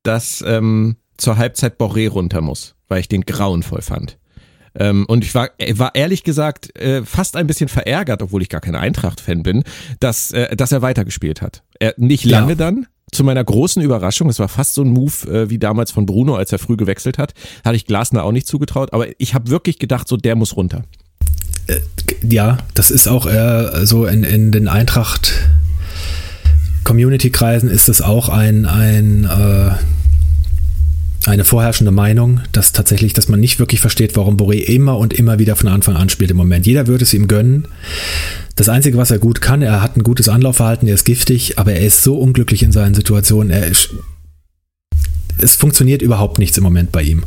dass ähm, zur Halbzeit Boré runter muss, weil ich den grauenvoll fand. Ähm, und ich war, äh, war ehrlich gesagt äh, fast ein bisschen verärgert, obwohl ich gar kein Eintracht-Fan bin, dass, äh, dass er weitergespielt hat. Er, nicht lange ja. dann, zu meiner großen Überraschung, es war fast so ein Move äh, wie damals von Bruno, als er früh gewechselt hat, hatte ich Glasner auch nicht zugetraut, aber ich habe wirklich gedacht, so der muss runter. Äh, ja, das ist auch äh, so in, in den Eintracht Community-Kreisen ist es auch ein, ein eine vorherrschende Meinung, dass tatsächlich, dass man nicht wirklich versteht, warum Boré immer und immer wieder von Anfang an spielt im Moment. Jeder würde es ihm gönnen. Das Einzige, was er gut kann, er hat ein gutes Anlaufverhalten, er ist giftig, aber er ist so unglücklich in seinen Situationen. Er, es funktioniert überhaupt nichts im Moment bei ihm.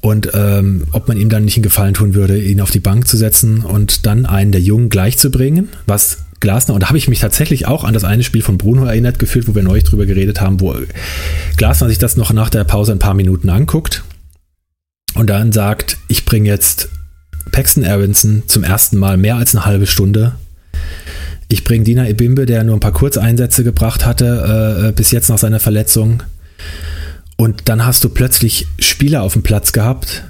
Und ähm, ob man ihm dann nicht einen Gefallen tun würde, ihn auf die Bank zu setzen und dann einen der Jungen gleichzubringen, was Glasner, und da habe ich mich tatsächlich auch an das eine Spiel von Bruno erinnert gefühlt, wo wir neulich drüber geredet haben, wo Glasner sich das noch nach der Pause ein paar Minuten anguckt und dann sagt, ich bringe jetzt Paxton Aronson zum ersten Mal mehr als eine halbe Stunde. Ich bringe Dina Ebimbe, der nur ein paar Kurzeinsätze gebracht hatte, äh, bis jetzt nach seiner Verletzung. Und dann hast du plötzlich Spieler auf dem Platz gehabt,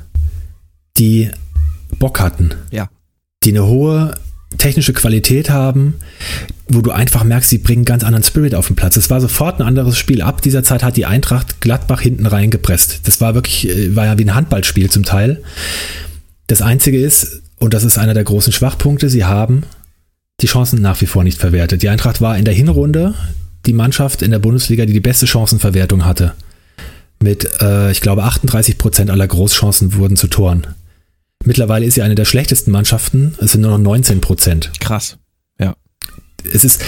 die Bock hatten. Ja. Die eine hohe technische Qualität haben, wo du einfach merkst, sie bringen ganz anderen Spirit auf den Platz. Es war sofort ein anderes Spiel. Ab dieser Zeit hat die Eintracht Gladbach hinten reingepresst. Das war wirklich, äh, war ja wie ein Handballspiel zum Teil. Das Einzige ist, und das ist einer der großen Schwachpunkte, sie haben die Chancen nach wie vor nicht verwertet. Die Eintracht war in der Hinrunde die Mannschaft in der Bundesliga, die die beste Chancenverwertung hatte. Mit, äh, ich glaube, 38 Prozent aller Großchancen wurden zu Toren. Mittlerweile ist sie eine der schlechtesten Mannschaften. Es sind nur noch 19 Prozent. Krass. Ja. Es ist,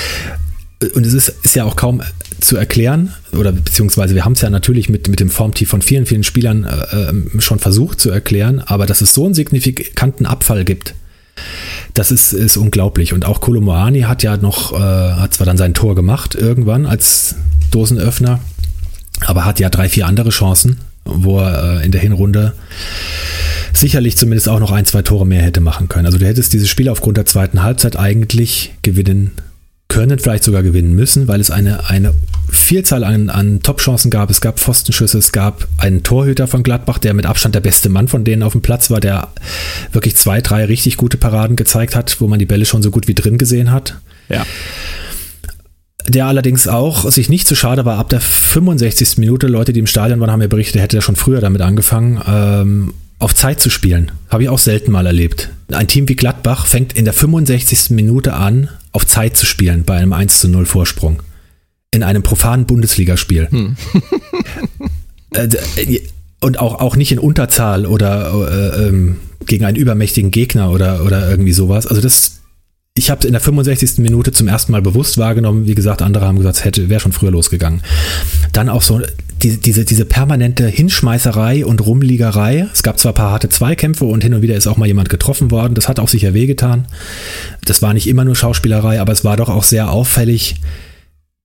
und es ist, ist ja auch kaum zu erklären, oder beziehungsweise wir haben es ja natürlich mit, mit dem Formtief von vielen, vielen Spielern äh, schon versucht zu erklären, aber dass es so einen signifikanten Abfall gibt, das ist, ist unglaublich. Und auch Kolomoani hat ja noch, äh, hat zwar dann sein Tor gemacht irgendwann als Dosenöffner, aber hat ja drei, vier andere Chancen, wo er äh, in der Hinrunde sicherlich zumindest auch noch ein, zwei Tore mehr hätte machen können. Also du hättest dieses Spiel aufgrund der zweiten Halbzeit eigentlich gewinnen können, vielleicht sogar gewinnen müssen, weil es eine, eine Vielzahl an, an Top-Chancen gab. Es gab Pfostenschüsse, es gab einen Torhüter von Gladbach, der mit Abstand der beste Mann von denen auf dem Platz war, der wirklich zwei, drei richtig gute Paraden gezeigt hat, wo man die Bälle schon so gut wie drin gesehen hat. Ja. Der allerdings auch sich nicht zu so schade war, ab der 65. Minute, Leute, die im Stadion waren, haben mir berichtet, er hätte ja schon früher damit angefangen, ähm, auf Zeit zu spielen. Habe ich auch selten mal erlebt. Ein Team wie Gladbach fängt in der 65. Minute an, auf Zeit zu spielen bei einem 1 zu 0 Vorsprung. In einem profanen Bundesligaspiel. Hm. Äh, äh, und auch, auch nicht in Unterzahl oder äh, ähm, gegen einen übermächtigen Gegner oder, oder irgendwie sowas. Also das, ich habe es in der 65. Minute zum ersten Mal bewusst wahrgenommen. Wie gesagt, andere haben gesagt, es hätte wäre schon früher losgegangen. Dann auch so die, diese, diese permanente Hinschmeißerei und Rumliegerei. Es gab zwar ein paar harte Zweikämpfe und hin und wieder ist auch mal jemand getroffen worden. Das hat auch sicher wehgetan. Das war nicht immer nur Schauspielerei, aber es war doch auch sehr auffällig.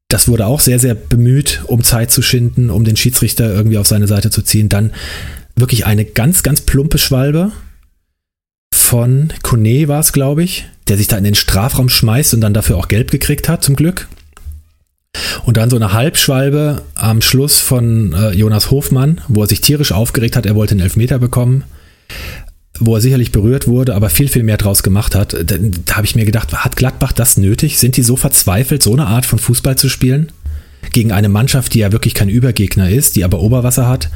Das wurde auch sehr, sehr bemüht, um Zeit zu schinden, um den Schiedsrichter irgendwie auf seine Seite zu ziehen. Dann wirklich eine ganz, ganz plumpe Schwalbe von Kone war es, glaube ich, der sich da in den Strafraum schmeißt und dann dafür auch gelb gekriegt hat, zum Glück. Und dann so eine Halbschwalbe am Schluss von äh, Jonas Hofmann, wo er sich tierisch aufgeregt hat, er wollte einen Elfmeter bekommen, wo er sicherlich berührt wurde, aber viel, viel mehr draus gemacht hat. Da, da habe ich mir gedacht, hat Gladbach das nötig? Sind die so verzweifelt, so eine Art von Fußball zu spielen? Gegen eine Mannschaft, die ja wirklich kein Übergegner ist, die aber Oberwasser hat.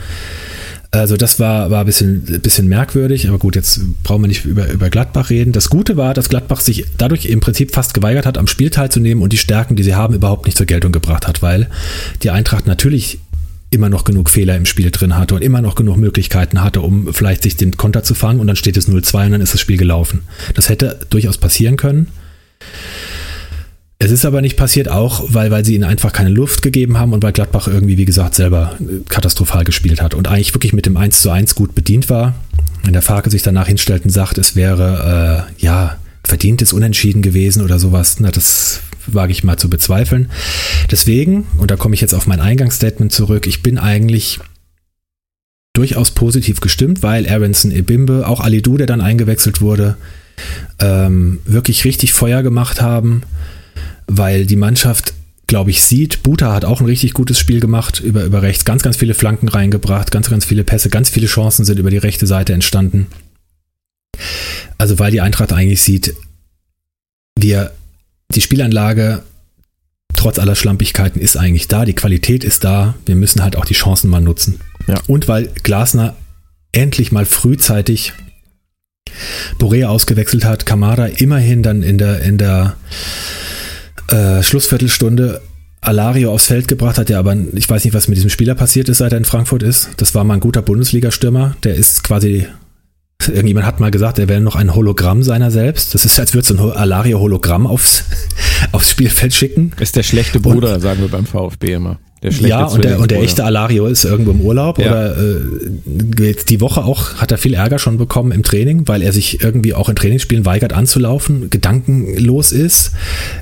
Also das war, war ein bisschen, bisschen merkwürdig, aber gut, jetzt brauchen wir nicht über, über Gladbach reden. Das Gute war, dass Gladbach sich dadurch im Prinzip fast geweigert hat, am Spiel teilzunehmen und die Stärken, die sie haben, überhaupt nicht zur Geltung gebracht hat, weil die Eintracht natürlich immer noch genug Fehler im Spiel drin hatte und immer noch genug Möglichkeiten hatte, um vielleicht sich den Konter zu fangen und dann steht es 0-2 und dann ist das Spiel gelaufen. Das hätte durchaus passieren können. Es ist aber nicht passiert, auch weil, weil sie ihnen einfach keine Luft gegeben haben und weil Gladbach irgendwie, wie gesagt, selber äh, katastrophal gespielt hat und eigentlich wirklich mit dem 1 zu 1 gut bedient war. Wenn der Farke sich danach hinstellt und sagt, es wäre, äh, ja, verdientes Unentschieden gewesen oder sowas, na, das wage ich mal zu bezweifeln. Deswegen, und da komme ich jetzt auf mein Eingangsstatement zurück, ich bin eigentlich durchaus positiv gestimmt, weil Aronson Ebimbe, auch Alidu, der dann eingewechselt wurde, ähm, wirklich richtig Feuer gemacht haben weil die Mannschaft, glaube ich, sieht, Buta hat auch ein richtig gutes Spiel gemacht, über, über rechts, ganz, ganz viele Flanken reingebracht, ganz, ganz viele Pässe, ganz viele Chancen sind über die rechte Seite entstanden. Also weil die Eintracht eigentlich sieht, wir, die Spielanlage trotz aller Schlampigkeiten ist eigentlich da, die Qualität ist da, wir müssen halt auch die Chancen mal nutzen. Ja. Und weil Glasner endlich mal frühzeitig Borea ausgewechselt hat, Kamada immerhin dann in der, in der äh, Schlussviertelstunde Alario aufs Feld gebracht hat, der aber, ich weiß nicht, was mit diesem Spieler passiert ist, seit er in Frankfurt ist. Das war mal ein guter Bundesliga-Stürmer. Der ist quasi, irgendjemand hat mal gesagt, er wäre noch ein Hologramm seiner selbst. Das ist, als würde so ein Alario-Hologramm aufs, aufs Spielfeld schicken. Ist der schlechte Bruder, Und, sagen wir beim VfB immer. Der ja, und der, und der echte Alario ist irgendwo im Urlaub ja. oder äh, die Woche auch hat er viel Ärger schon bekommen im Training, weil er sich irgendwie auch in Trainingsspielen weigert anzulaufen, gedankenlos ist.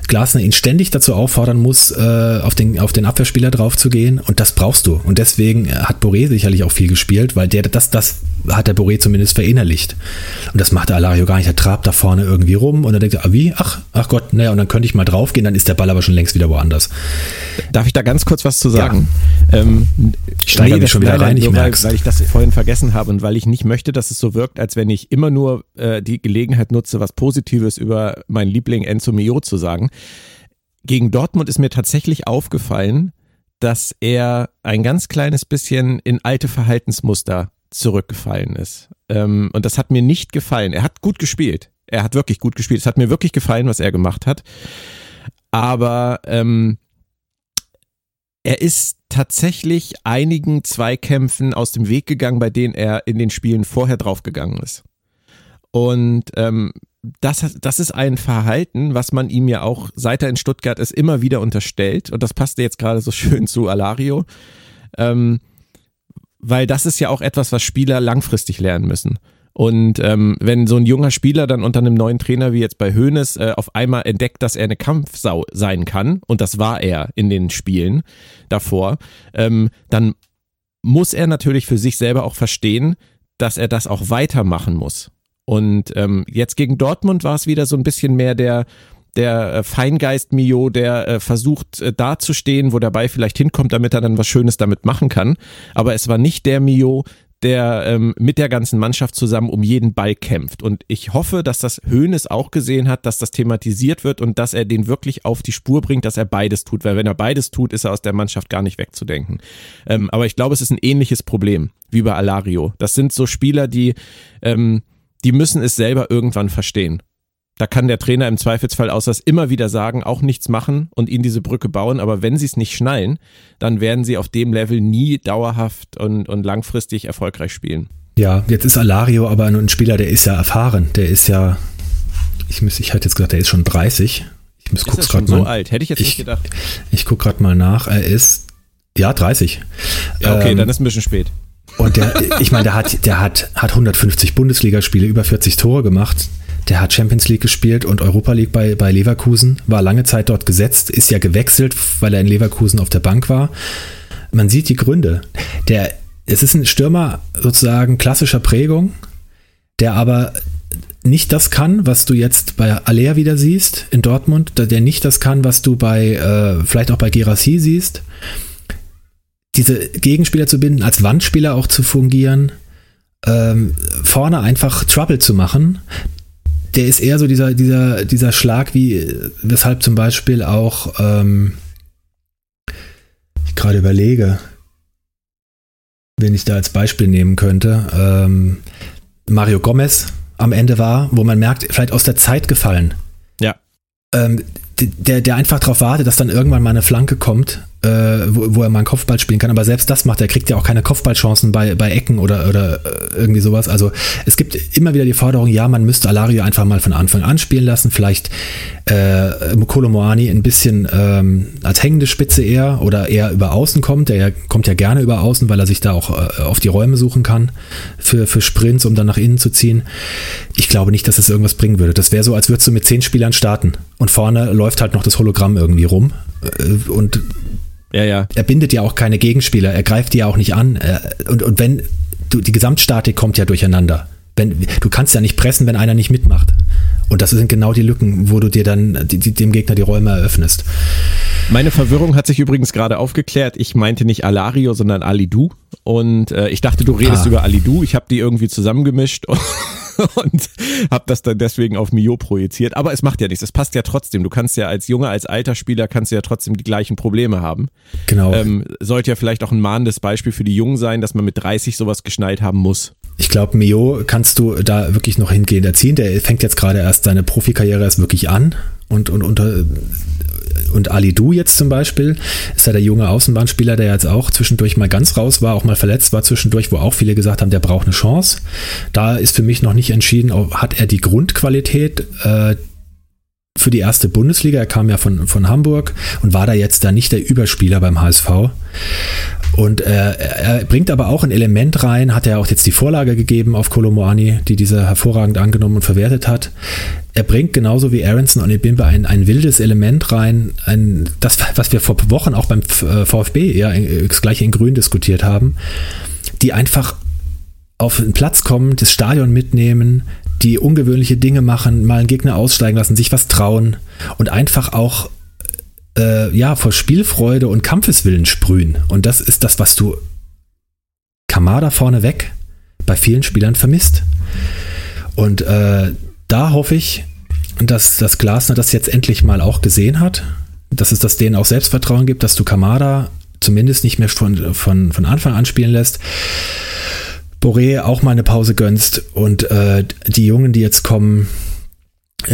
Glasner ihn ständig dazu auffordern muss, äh, auf, den, auf den Abwehrspieler drauf zu gehen und das brauchst du. Und deswegen hat Boré sicherlich auch viel gespielt, weil der das, das hat der Boré zumindest verinnerlicht. Und das macht der Alario gar nicht. Er trabt da vorne irgendwie rum und dann denkt er, ah, wie? Ach, ach Gott, naja, und dann könnte ich mal draufgehen, dann ist der Ball aber schon längst wieder woanders. Darf ich da ganz kurz was zu sagen? Ja. Ähm, ich steige nee, schon wieder rein, ich merke weil, weil ich das vorhin vergessen habe und weil ich nicht möchte, dass es so wirkt, als wenn ich immer nur äh, die Gelegenheit nutze, was Positives über meinen Liebling Enzo Mio zu sagen. Gegen Dortmund ist mir tatsächlich aufgefallen, dass er ein ganz kleines bisschen in alte Verhaltensmuster zurückgefallen ist. Ähm, und das hat mir nicht gefallen. Er hat gut gespielt. Er hat wirklich gut gespielt. Es hat mir wirklich gefallen, was er gemacht hat. Aber ähm, er ist tatsächlich einigen Zweikämpfen aus dem Weg gegangen, bei denen er in den Spielen vorher draufgegangen ist. Und ähm, das, das ist ein Verhalten, was man ihm ja auch, seit er in Stuttgart ist, immer wieder unterstellt. Und das passte jetzt gerade so schön zu Alario. Ähm, weil das ist ja auch etwas, was Spieler langfristig lernen müssen. Und ähm, wenn so ein junger Spieler dann unter einem neuen Trainer wie jetzt bei Hoeneß äh, auf einmal entdeckt, dass er eine Kampfsau sein kann, und das war er in den Spielen davor, ähm, dann muss er natürlich für sich selber auch verstehen, dass er das auch weitermachen muss. Und ähm, jetzt gegen Dortmund war es wieder so ein bisschen mehr der der äh, Feingeist Mio, der äh, versucht äh, dazustehen, wo der Ball vielleicht hinkommt, damit er dann was Schönes damit machen kann. Aber es war nicht der Mio, der ähm, mit der ganzen Mannschaft zusammen um jeden Ball kämpft. Und ich hoffe, dass das Höhnes auch gesehen hat, dass das thematisiert wird und dass er den wirklich auf die Spur bringt, dass er beides tut. Weil wenn er beides tut, ist er aus der Mannschaft gar nicht wegzudenken. Ähm, aber ich glaube, es ist ein ähnliches Problem wie bei Alario. Das sind so Spieler, die ähm, die müssen es selber irgendwann verstehen. Da kann der Trainer im Zweifelsfall außer es immer wieder sagen, auch nichts machen und ihnen diese Brücke bauen. Aber wenn sie es nicht schnallen, dann werden sie auf dem Level nie dauerhaft und, und langfristig erfolgreich spielen. Ja, jetzt ist Alario aber nur ein Spieler, der ist ja erfahren. Der ist ja, ich, muss, ich hatte jetzt gesagt, der ist schon 30. Ich muss ist schon so alt? Hätte ich jetzt ich, nicht gedacht. Ich, ich gucke gerade mal nach. Er ist, ja, 30. Ja, okay, ähm, dann ist ein bisschen spät. Und der, ich meine, der hat, der hat, hat 150 Bundesligaspiele, über 40 Tore gemacht. Der hat Champions League gespielt und Europa League bei, bei Leverkusen, war lange Zeit dort gesetzt, ist ja gewechselt, weil er in Leverkusen auf der Bank war. Man sieht die Gründe. Der, es ist ein Stürmer sozusagen klassischer Prägung, der aber nicht das kann, was du jetzt bei Aller wieder siehst in Dortmund, der nicht das kann, was du bei äh, vielleicht auch bei Gerassi siehst diese Gegenspieler zu binden, als Wandspieler auch zu fungieren, ähm, vorne einfach Trouble zu machen. Der ist eher so dieser, dieser, dieser Schlag, wie weshalb zum Beispiel auch ähm, ich gerade überlege, wen ich da als Beispiel nehmen könnte. Ähm, Mario Gomez am Ende war, wo man merkt, vielleicht aus der Zeit gefallen. Ja. Ähm, der, der einfach darauf wartet, dass dann irgendwann mal eine Flanke kommt äh, wo, wo, er mal einen Kopfball spielen kann. Aber selbst das macht er, kriegt ja auch keine Kopfballchancen bei, bei Ecken oder, oder äh, irgendwie sowas. Also es gibt immer wieder die Forderung, ja, man müsste Alario einfach mal von Anfang an spielen lassen. Vielleicht äh, Mokolo Moani ein bisschen ähm, als hängende Spitze eher oder eher über Außen kommt. Der kommt ja gerne über Außen, weil er sich da auch äh, auf die Räume suchen kann für, für Sprints, um dann nach innen zu ziehen. Ich glaube nicht, dass es das irgendwas bringen würde. Das wäre so, als würdest du mit zehn Spielern starten und vorne läuft halt noch das Hologramm irgendwie rum. Äh, und ja, ja. Er bindet ja auch keine Gegenspieler, er greift die ja auch nicht an. Und, und wenn, du, die Gesamtstatik kommt ja durcheinander. Wenn, du kannst ja nicht pressen, wenn einer nicht mitmacht. Und das sind genau die Lücken, wo du dir dann die, die, dem Gegner die Räume eröffnest. Meine Verwirrung hat sich übrigens gerade aufgeklärt. Ich meinte nicht Alario, sondern Alidu. Und äh, ich dachte, du redest ah. über Alidu. Ich habe die irgendwie zusammengemischt. und habe das dann deswegen auf Mio projiziert. Aber es macht ja nichts, es passt ja trotzdem. Du kannst ja als junger, als alter Spieler kannst du ja trotzdem die gleichen Probleme haben. Genau. Ähm, sollte ja vielleicht auch ein mahnendes Beispiel für die Jungen sein, dass man mit 30 sowas geschnallt haben muss. Ich glaube, Mio kannst du da wirklich noch hingehend erziehen. Der fängt jetzt gerade erst seine Profikarriere erst wirklich an und, und unter und Ali Du jetzt zum Beispiel ist ja der junge Außenbahnspieler, der jetzt auch zwischendurch mal ganz raus war, auch mal verletzt war zwischendurch, wo auch viele gesagt haben, der braucht eine Chance. Da ist für mich noch nicht entschieden, hat er die Grundqualität, äh, für die erste Bundesliga. Er kam ja von, von Hamburg und war da jetzt da nicht der Überspieler beim HSV. Und äh, er bringt aber auch ein Element rein, hat er auch jetzt die Vorlage gegeben auf Kolomoani, die dieser hervorragend angenommen und verwertet hat. Er bringt genauso wie Aronson und Ebimbe ein, ein wildes Element rein, ein, das, was wir vor Wochen auch beim VfB ja das gleiche in Grün diskutiert haben, die einfach auf den Platz kommen, das Stadion mitnehmen, die ungewöhnliche Dinge machen, mal einen Gegner aussteigen lassen, sich was trauen und einfach auch äh, ja vor Spielfreude und Kampfeswillen sprühen. Und das ist das, was du Kamada vorneweg bei vielen Spielern vermisst. Und äh, da hoffe ich, dass das Glasner das jetzt endlich mal auch gesehen hat, dass es das denen auch Selbstvertrauen gibt, dass du Kamada zumindest nicht mehr von, von, von Anfang an spielen lässt. Boré auch mal eine Pause gönnst und äh, die Jungen, die jetzt kommen,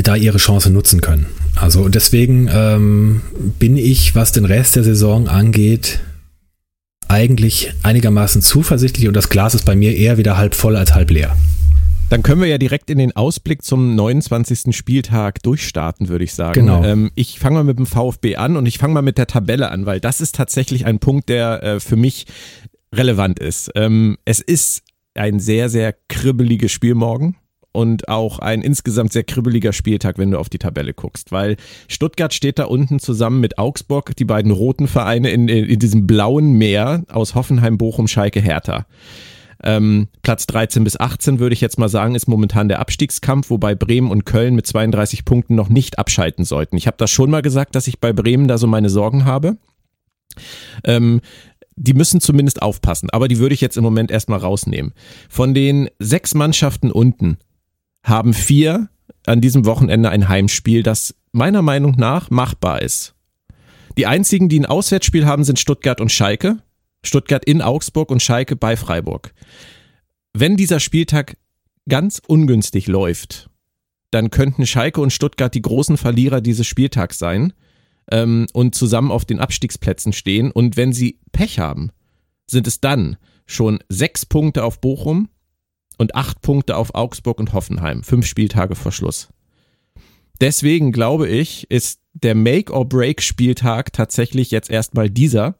da ihre Chance nutzen können. Also deswegen ähm, bin ich, was den Rest der Saison angeht, eigentlich einigermaßen zuversichtlich und das Glas ist bei mir eher wieder halb voll als halb leer. Dann können wir ja direkt in den Ausblick zum 29. Spieltag durchstarten, würde ich sagen. Genau. Ähm, ich fange mal mit dem VfB an und ich fange mal mit der Tabelle an, weil das ist tatsächlich ein Punkt, der äh, für mich relevant ist. Ähm, es ist ein sehr, sehr kribbeliges Spiel morgen und auch ein insgesamt sehr kribbeliger Spieltag, wenn du auf die Tabelle guckst, weil Stuttgart steht da unten zusammen mit Augsburg, die beiden roten Vereine in, in, in diesem blauen Meer aus Hoffenheim, Bochum, Schalke, Hertha. Ähm, Platz 13 bis 18 würde ich jetzt mal sagen, ist momentan der Abstiegskampf, wobei Bremen und Köln mit 32 Punkten noch nicht abschalten sollten. Ich habe das schon mal gesagt, dass ich bei Bremen da so meine Sorgen habe. Ähm, die müssen zumindest aufpassen, aber die würde ich jetzt im Moment erstmal rausnehmen. Von den sechs Mannschaften unten haben vier an diesem Wochenende ein Heimspiel, das meiner Meinung nach machbar ist. Die einzigen, die ein Auswärtsspiel haben, sind Stuttgart und Schalke. Stuttgart in Augsburg und Schalke bei Freiburg. Wenn dieser Spieltag ganz ungünstig läuft, dann könnten Schalke und Stuttgart die großen Verlierer dieses Spieltags sein ähm, und zusammen auf den Abstiegsplätzen stehen. Und wenn sie Pech haben, sind es dann schon sechs Punkte auf Bochum und acht Punkte auf Augsburg und Hoffenheim, fünf Spieltage vor Schluss. Deswegen glaube ich, ist der Make-or-Break-Spieltag tatsächlich jetzt erstmal dieser.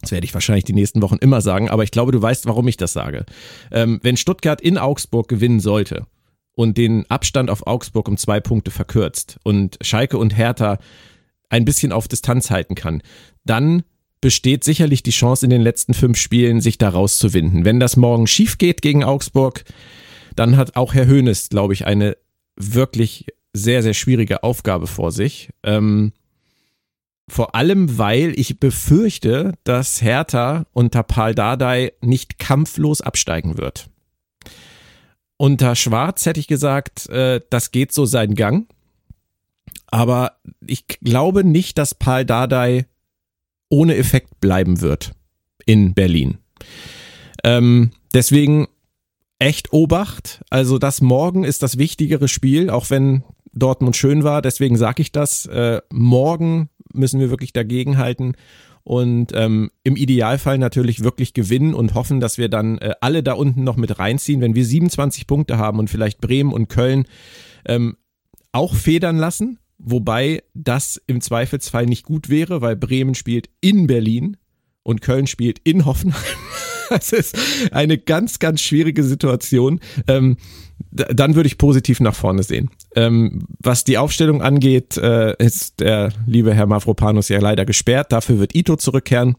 Das werde ich wahrscheinlich die nächsten Wochen immer sagen, aber ich glaube, du weißt, warum ich das sage. Ähm, wenn Stuttgart in Augsburg gewinnen sollte und den Abstand auf Augsburg um zwei Punkte verkürzt und Schalke und Hertha ein bisschen auf Distanz halten kann, dann besteht sicherlich die Chance in den letzten fünf Spielen, sich da rauszuwinden. Wenn das morgen schief geht gegen Augsburg, dann hat auch Herr Hoeneß, glaube ich, eine wirklich sehr, sehr schwierige Aufgabe vor sich. Ähm, vor allem, weil ich befürchte, dass Hertha unter Paul Dardai nicht kampflos absteigen wird. Unter Schwarz hätte ich gesagt, äh, das geht so seinen Gang. Aber ich glaube nicht, dass Paul Dardai ohne Effekt bleiben wird in Berlin. Ähm, deswegen echt Obacht. Also das morgen ist das wichtigere Spiel, auch wenn Dortmund schön war. Deswegen sage ich das. Äh, morgen müssen wir wirklich dagegenhalten und ähm, im Idealfall natürlich wirklich gewinnen und hoffen, dass wir dann äh, alle da unten noch mit reinziehen. Wenn wir 27 Punkte haben und vielleicht Bremen und Köln ähm, auch federn lassen, wobei das im Zweifelsfall nicht gut wäre, weil Bremen spielt in Berlin und Köln spielt in Hoffenheim. Das ist eine ganz, ganz schwierige Situation. Ähm, dann würde ich positiv nach vorne sehen. Ähm, was die Aufstellung angeht, äh, ist der liebe Herr Mavropanos ja leider gesperrt. Dafür wird Ito zurückkehren.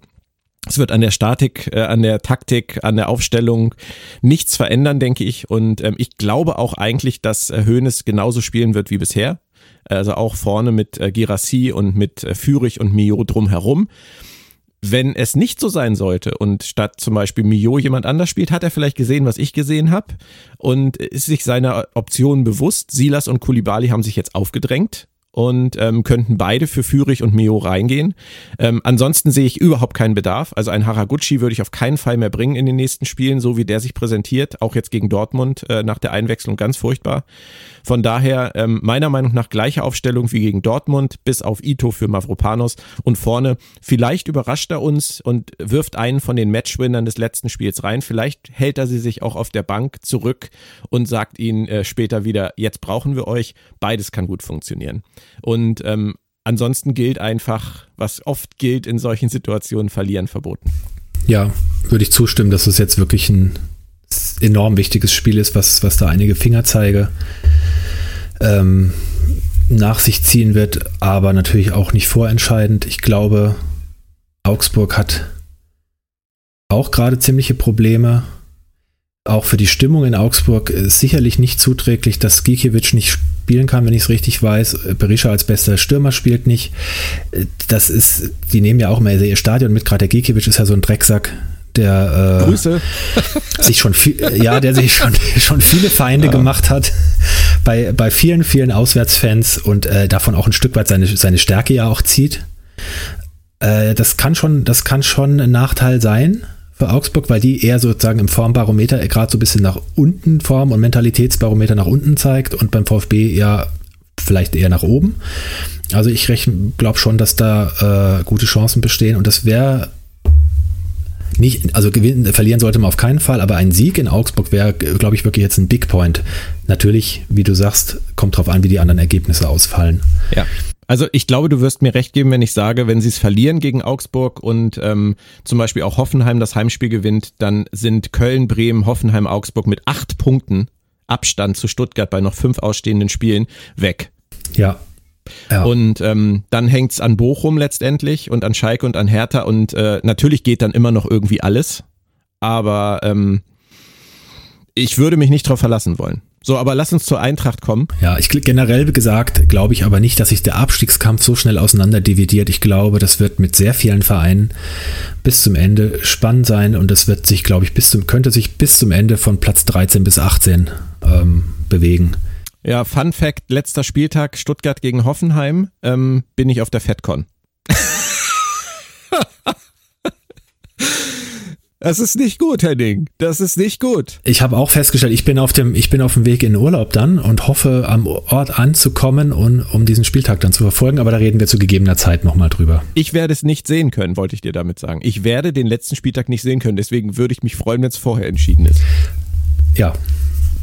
Es wird an der Statik, äh, an der Taktik, an der Aufstellung nichts verändern, denke ich. Und ähm, ich glaube auch eigentlich, dass äh, Hoeneß genauso spielen wird wie bisher. Also auch vorne mit äh, Girassi und mit äh, Fürich und Mio drumherum. Wenn es nicht so sein sollte und statt zum Beispiel Mio jemand anders spielt, hat er vielleicht gesehen, was ich gesehen habe und ist sich seiner Optionen bewusst. Silas und Kulibali haben sich jetzt aufgedrängt und ähm, könnten beide für Fürich und Mio reingehen. Ähm, ansonsten sehe ich überhaupt keinen Bedarf. Also ein Haraguchi würde ich auf keinen Fall mehr bringen in den nächsten Spielen, so wie der sich präsentiert, auch jetzt gegen Dortmund äh, nach der Einwechslung ganz furchtbar. Von daher ähm, meiner Meinung nach gleiche Aufstellung wie gegen Dortmund, bis auf Ito für Mavropanos und vorne vielleicht überrascht er uns und wirft einen von den Matchwinnern des letzten Spiels rein. Vielleicht hält er sie sich auch auf der Bank zurück und sagt ihnen äh, später wieder, jetzt brauchen wir euch. Beides kann gut funktionieren. Und ähm, ansonsten gilt einfach, was oft gilt in solchen Situationen, verlieren verboten. Ja, würde ich zustimmen, dass es jetzt wirklich ein enorm wichtiges Spiel ist, was, was da einige Fingerzeige ähm, nach sich ziehen wird, aber natürlich auch nicht vorentscheidend. Ich glaube, Augsburg hat auch gerade ziemliche Probleme auch für die Stimmung in Augsburg ist sicherlich nicht zuträglich, dass Gikiewicz nicht spielen kann, wenn ich es richtig weiß. Berisha als bester Stürmer spielt nicht. Das ist, die nehmen ja auch immer ihr Stadion mit. Gerade der Gikiewicz ist ja so ein Drecksack, der äh, Grüße. sich schon viel, ja, der sich schon, schon viele Feinde ja. gemacht hat bei, bei vielen, vielen Auswärtsfans und äh, davon auch ein Stück weit seine, seine Stärke ja auch zieht. Äh, das kann schon, das kann schon ein Nachteil sein für Augsburg, weil die eher sozusagen im Formbarometer gerade so ein bisschen nach unten Form und Mentalitätsbarometer nach unten zeigt und beim VfB ja vielleicht eher nach oben. Also ich glaube schon, dass da äh, gute Chancen bestehen und das wäre nicht, also gewinnen, verlieren sollte man auf keinen Fall, aber ein Sieg in Augsburg wäre, glaube ich, wirklich jetzt ein Big Point. Natürlich, wie du sagst, kommt drauf an, wie die anderen Ergebnisse ausfallen. Ja. Also ich glaube, du wirst mir recht geben, wenn ich sage, wenn sie es verlieren gegen Augsburg und ähm, zum Beispiel auch Hoffenheim das Heimspiel gewinnt, dann sind Köln, Bremen, Hoffenheim, Augsburg mit acht Punkten Abstand zu Stuttgart bei noch fünf ausstehenden Spielen weg. Ja. ja. Und ähm, dann hängt's an Bochum letztendlich und an Schalke und an Hertha und äh, natürlich geht dann immer noch irgendwie alles. Aber ähm, ich würde mich nicht darauf verlassen wollen. So, aber lass uns zur Eintracht kommen. Ja, ich generell gesagt, glaube ich aber nicht, dass sich der Abstiegskampf so schnell auseinander dividiert. Ich glaube, das wird mit sehr vielen Vereinen bis zum Ende spannend sein und es wird sich, glaube ich, bis zum, könnte sich bis zum Ende von Platz 13 bis 18 ähm, bewegen. Ja, Fun Fact: letzter Spieltag Stuttgart gegen Hoffenheim, ähm, bin ich auf der FedCon. Das ist nicht gut, Henning. Das ist nicht gut. Ich habe auch festgestellt, ich bin auf dem, ich bin auf dem Weg in Urlaub dann und hoffe, am Ort anzukommen und um diesen Spieltag dann zu verfolgen. Aber da reden wir zu gegebener Zeit nochmal drüber. Ich werde es nicht sehen können, wollte ich dir damit sagen. Ich werde den letzten Spieltag nicht sehen können. Deswegen würde ich mich freuen, wenn es vorher entschieden ist. Ja,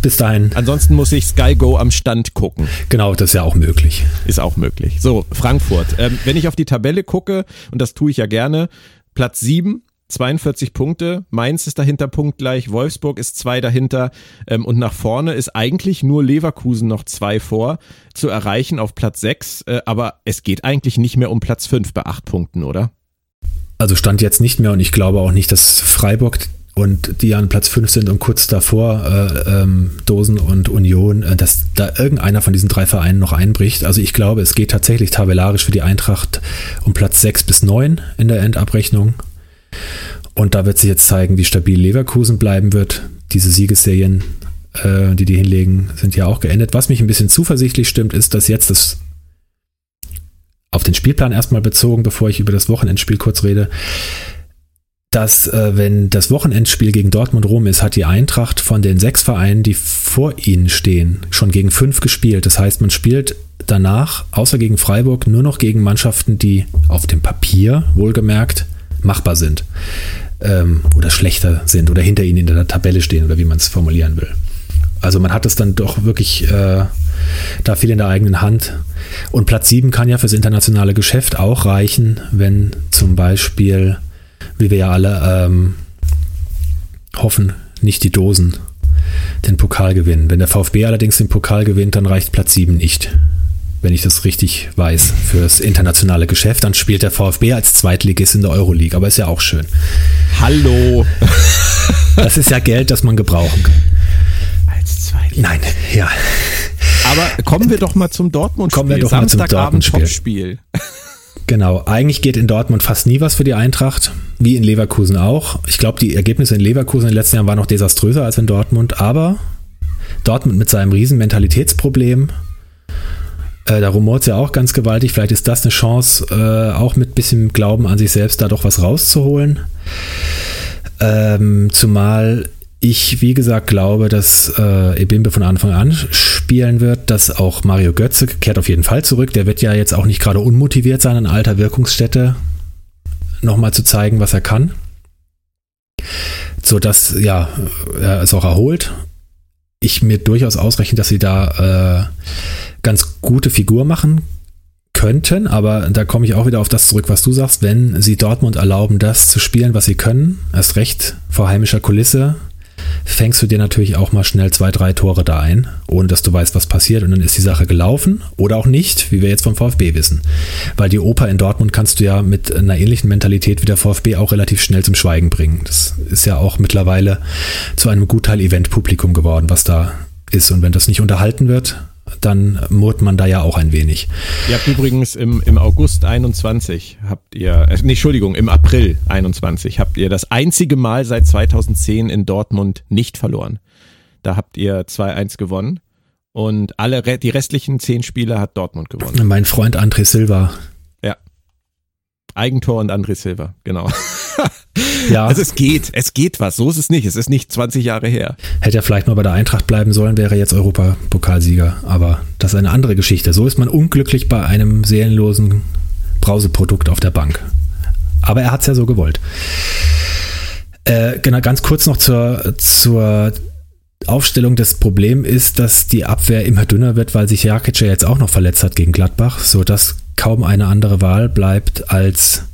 bis dahin. Ansonsten muss ich Sky Go am Stand gucken. Genau, das ist ja auch möglich. Ist auch möglich. So, Frankfurt. Ähm, wenn ich auf die Tabelle gucke, und das tue ich ja gerne, Platz 7, 42 Punkte. Mainz ist dahinter punktgleich, Wolfsburg ist zwei dahinter ähm, und nach vorne ist eigentlich nur Leverkusen noch zwei vor zu erreichen auf Platz 6. Äh, aber es geht eigentlich nicht mehr um Platz 5 bei acht Punkten, oder? Also stand jetzt nicht mehr und ich glaube auch nicht, dass Freiburg und die an Platz 5 sind und kurz davor äh, ähm, Dosen und Union, äh, dass da irgendeiner von diesen drei Vereinen noch einbricht. Also ich glaube, es geht tatsächlich tabellarisch für die Eintracht um Platz 6 bis 9 in der Endabrechnung und da wird sich jetzt zeigen, wie stabil Leverkusen bleiben wird. Diese Siegesserien, äh, die die hinlegen, sind ja auch geendet. Was mich ein bisschen zuversichtlich stimmt, ist, dass jetzt das auf den Spielplan erstmal bezogen, bevor ich über das Wochenendspiel kurz rede, dass äh, wenn das Wochenendspiel gegen Dortmund Rom ist, hat die Eintracht von den sechs Vereinen, die vor ihnen stehen, schon gegen fünf gespielt. Das heißt, man spielt danach, außer gegen Freiburg, nur noch gegen Mannschaften, die auf dem Papier, wohlgemerkt, machbar sind ähm, oder schlechter sind oder hinter ihnen in der Tabelle stehen oder wie man es formulieren will. Also man hat es dann doch wirklich äh, da viel in der eigenen Hand. Und Platz 7 kann ja fürs internationale Geschäft auch reichen, wenn zum Beispiel, wie wir ja alle ähm, hoffen, nicht die Dosen den Pokal gewinnen. Wenn der VfB allerdings den Pokal gewinnt, dann reicht Platz 7 nicht wenn ich das richtig weiß, fürs internationale Geschäft. Dann spielt der VfB als Zweitligist in der Euroleague, aber ist ja auch schön. Hallo. Das ist ja Geld, das man gebrauchen kann. Als Zweitligist. Nein, ja. Aber kommen wir doch mal zum Dortmund-Spiel. Kommen wir doch mal zum Dortmund-Spiel. Spiel. Genau, eigentlich geht in Dortmund fast nie was für die Eintracht, wie in Leverkusen auch. Ich glaube, die Ergebnisse in Leverkusen in den letzten Jahren waren noch desaströser als in Dortmund, aber Dortmund mit seinem riesen Mentalitätsproblem äh, da rumort es ja auch ganz gewaltig. Vielleicht ist das eine Chance, äh, auch mit bisschen Glauben an sich selbst da doch was rauszuholen. Ähm, zumal ich, wie gesagt, glaube, dass äh, Ebimbe von Anfang an spielen wird, dass auch Mario Götze kehrt auf jeden Fall zurück. Der wird ja jetzt auch nicht gerade unmotiviert sein, an alter Wirkungsstätte nochmal zu zeigen, was er kann. So dass, ja, er ist auch erholt. Ich mir durchaus ausrechne, dass sie da äh, ganz gute Figur machen könnten, aber da komme ich auch wieder auf das zurück, was du sagst, wenn sie Dortmund erlauben, das zu spielen, was sie können, erst recht vor heimischer Kulisse, fängst du dir natürlich auch mal schnell zwei, drei Tore da ein, ohne dass du weißt, was passiert und dann ist die Sache gelaufen oder auch nicht, wie wir jetzt vom VfB wissen. Weil die Oper in Dortmund kannst du ja mit einer ähnlichen Mentalität wie der VfB auch relativ schnell zum Schweigen bringen. Das ist ja auch mittlerweile zu einem Gutteil Eventpublikum geworden, was da ist und wenn das nicht unterhalten wird, dann murrt man da ja auch ein wenig. Ihr habt übrigens im, im August 21 habt ihr, äh, nee, Entschuldigung, im April 21 habt ihr das einzige Mal seit 2010 in Dortmund nicht verloren. Da habt ihr 2-1 gewonnen und alle, die restlichen zehn Spiele hat Dortmund gewonnen. Mein Freund André Silva. Ja. Eigentor und André Silva, genau. Ja. Also es geht, es geht was. So ist es nicht. Es ist nicht 20 Jahre her. Hätte er vielleicht mal bei der Eintracht bleiben sollen, wäre er jetzt Europapokalsieger. Aber das ist eine andere Geschichte. So ist man unglücklich bei einem seelenlosen Brauseprodukt auf der Bank. Aber er hat es ja so gewollt. Äh, genau, ganz kurz noch zur, zur Aufstellung. Das Problem ist, dass die Abwehr immer dünner wird, weil sich Jakic ja jetzt auch noch verletzt hat gegen Gladbach, sodass kaum eine andere Wahl bleibt als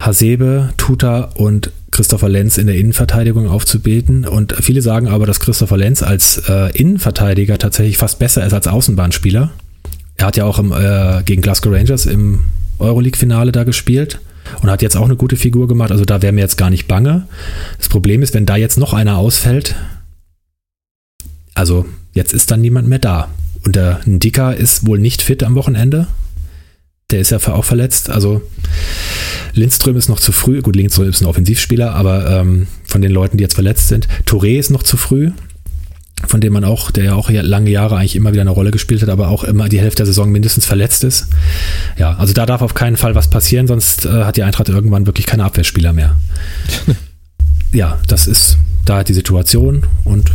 Hasebe, Tuta und Christopher Lenz in der Innenverteidigung aufzubeten. Und viele sagen aber, dass Christopher Lenz als äh, Innenverteidiger tatsächlich fast besser ist als Außenbahnspieler. Er hat ja auch im, äh, gegen Glasgow Rangers im Euroleague-Finale da gespielt und hat jetzt auch eine gute Figur gemacht. Also da wäre mir jetzt gar nicht bange. Das Problem ist, wenn da jetzt noch einer ausfällt, Also jetzt ist dann niemand mehr da. Und der Ndika ist wohl nicht fit am Wochenende. Der ist ja auch verletzt. Also Lindström ist noch zu früh. Gut, Lindström ist ein Offensivspieler, aber ähm, von den Leuten, die jetzt verletzt sind, Touré ist noch zu früh von dem man auch, der ja auch lange Jahre eigentlich immer wieder eine Rolle gespielt hat, aber auch immer die Hälfte der Saison mindestens verletzt ist. Ja, also da darf auf keinen Fall was passieren, sonst äh, hat die Eintracht irgendwann wirklich keine Abwehrspieler mehr. ja, das ist da die Situation und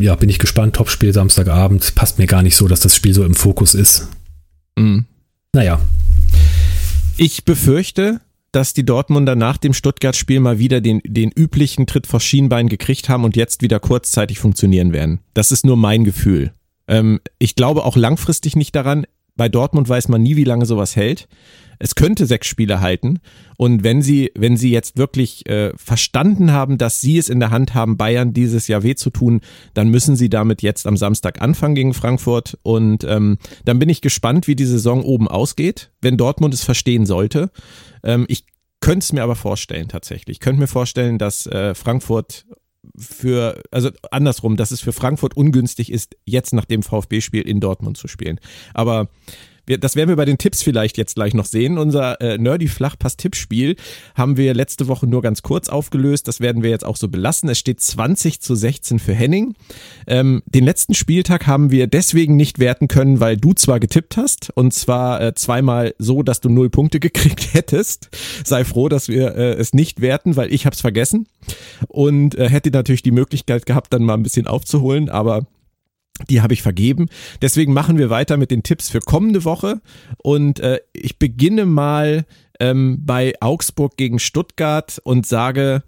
ja, bin ich gespannt. Topspiel Samstagabend. Passt mir gar nicht so, dass das Spiel so im Fokus ist. Mhm. Naja. Ich befürchte, dass die Dortmunder nach dem Stuttgart-Spiel mal wieder den, den üblichen Tritt vor Schienbein gekriegt haben und jetzt wieder kurzzeitig funktionieren werden. Das ist nur mein Gefühl. Ähm, ich glaube auch langfristig nicht daran. Bei Dortmund weiß man nie, wie lange sowas hält. Es könnte sechs Spiele halten. Und wenn sie, wenn sie jetzt wirklich äh, verstanden haben, dass sie es in der Hand haben, Bayern dieses Jahr weh zu tun, dann müssen sie damit jetzt am Samstag anfangen gegen Frankfurt. Und ähm, dann bin ich gespannt, wie die Saison oben ausgeht, wenn Dortmund es verstehen sollte. Ähm, ich könnte es mir aber vorstellen, tatsächlich. Ich könnte mir vorstellen, dass äh, Frankfurt für, also andersrum, dass es für Frankfurt ungünstig ist, jetzt nach dem VfB-Spiel in Dortmund zu spielen. Aber wir, das werden wir bei den Tipps vielleicht jetzt gleich noch sehen. Unser äh, Nerdy Flachpass-Tippspiel haben wir letzte Woche nur ganz kurz aufgelöst. Das werden wir jetzt auch so belassen. Es steht 20 zu 16 für Henning. Ähm, den letzten Spieltag haben wir deswegen nicht werten können, weil du zwar getippt hast und zwar äh, zweimal so, dass du null Punkte gekriegt hättest. Sei froh, dass wir äh, es nicht werten, weil ich habe es vergessen und äh, hätte natürlich die Möglichkeit gehabt, dann mal ein bisschen aufzuholen, aber die habe ich vergeben. Deswegen machen wir weiter mit den Tipps für kommende Woche. Und äh, ich beginne mal ähm, bei Augsburg gegen Stuttgart und sage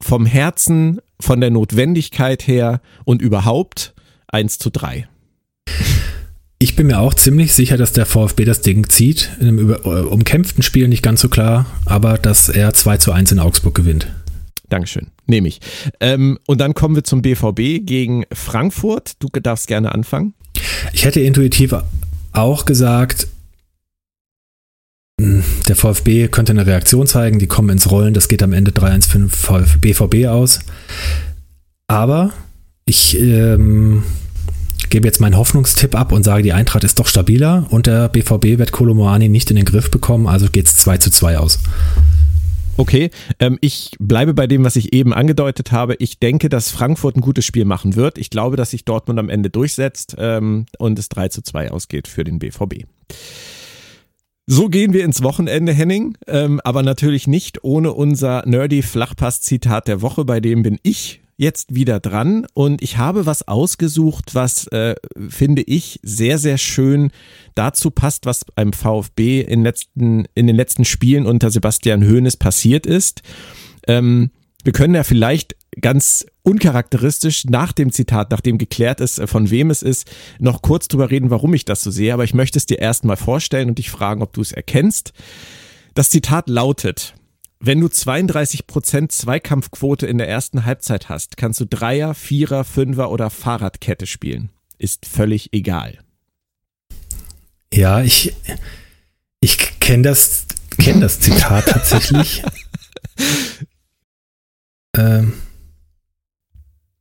vom Herzen, von der Notwendigkeit her und überhaupt 1 zu 3. Ich bin mir auch ziemlich sicher, dass der VfB das Ding zieht. In einem äh, umkämpften Spiel nicht ganz so klar, aber dass er 2 zu 1 in Augsburg gewinnt. Dankeschön. Nehme ich. Ähm, und dann kommen wir zum BVB gegen Frankfurt. Du darfst gerne anfangen. Ich hätte intuitiv auch gesagt, hm, der VfB könnte eine Reaktion zeigen, die kommen ins Rollen, das geht am Ende 3-1 für den BVB aus. Aber ich ähm, gebe jetzt meinen Hoffnungstipp ab und sage, die Eintracht ist doch stabiler und der BVB wird Kolomoani nicht in den Griff bekommen, also geht es 2 zu 2 aus. Okay, ähm, ich bleibe bei dem, was ich eben angedeutet habe. Ich denke, dass Frankfurt ein gutes Spiel machen wird. Ich glaube, dass sich Dortmund am Ende durchsetzt ähm, und es 3 zu 2 ausgeht für den BVB. So gehen wir ins Wochenende, Henning, ähm, aber natürlich nicht ohne unser nerdy Flachpass-Zitat der Woche, bei dem bin ich jetzt wieder dran und ich habe was ausgesucht, was äh, finde ich sehr, sehr schön dazu passt, was beim VfB in, letzten, in den letzten Spielen unter Sebastian Hoeneß passiert ist. Ähm, wir können ja vielleicht ganz uncharakteristisch nach dem Zitat, nachdem geklärt ist, äh, von wem es ist, noch kurz drüber reden, warum ich das so sehe. Aber ich möchte es dir erstmal vorstellen und dich fragen, ob du es erkennst. Das Zitat lautet, wenn du 32% Zweikampfquote in der ersten Halbzeit hast, kannst du Dreier, Vierer, Fünfer oder Fahrradkette spielen. Ist völlig egal. Ja, ich, ich kenne das, kenn das Zitat tatsächlich. ähm.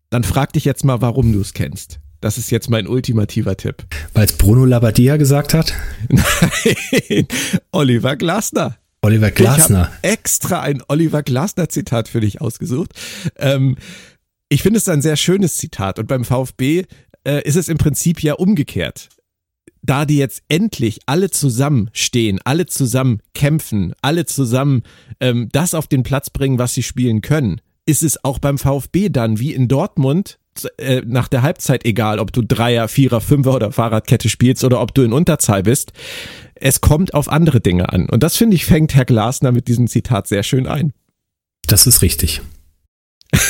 Dann frag dich jetzt mal, warum du es kennst. Das ist jetzt mein ultimativer Tipp. Weil es Bruno Labbadia gesagt hat? Nein, Oliver Glasner. Oliver Glasner. Ich extra ein Oliver Glasner Zitat für dich ausgesucht. Ähm, ich finde es ein sehr schönes Zitat und beim VfB äh, ist es im Prinzip ja umgekehrt. Da die jetzt endlich alle zusammen stehen, alle zusammen kämpfen, alle zusammen ähm, das auf den Platz bringen, was sie spielen können, ist es auch beim VfB dann wie in Dortmund äh, nach der Halbzeit egal, ob du Dreier, Vierer, Fünfer oder Fahrradkette spielst oder ob du in Unterzahl bist es kommt auf andere Dinge an. Und das finde ich, fängt Herr Glasner mit diesem Zitat sehr schön ein. Das ist richtig.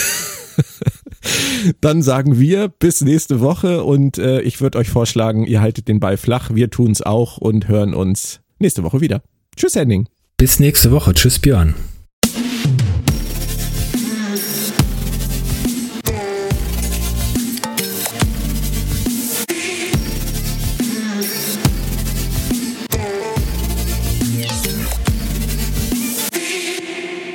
Dann sagen wir bis nächste Woche und äh, ich würde euch vorschlagen, ihr haltet den Ball flach, wir tun es auch und hören uns nächste Woche wieder. Tschüss, Henning. Bis nächste Woche. Tschüss, Björn.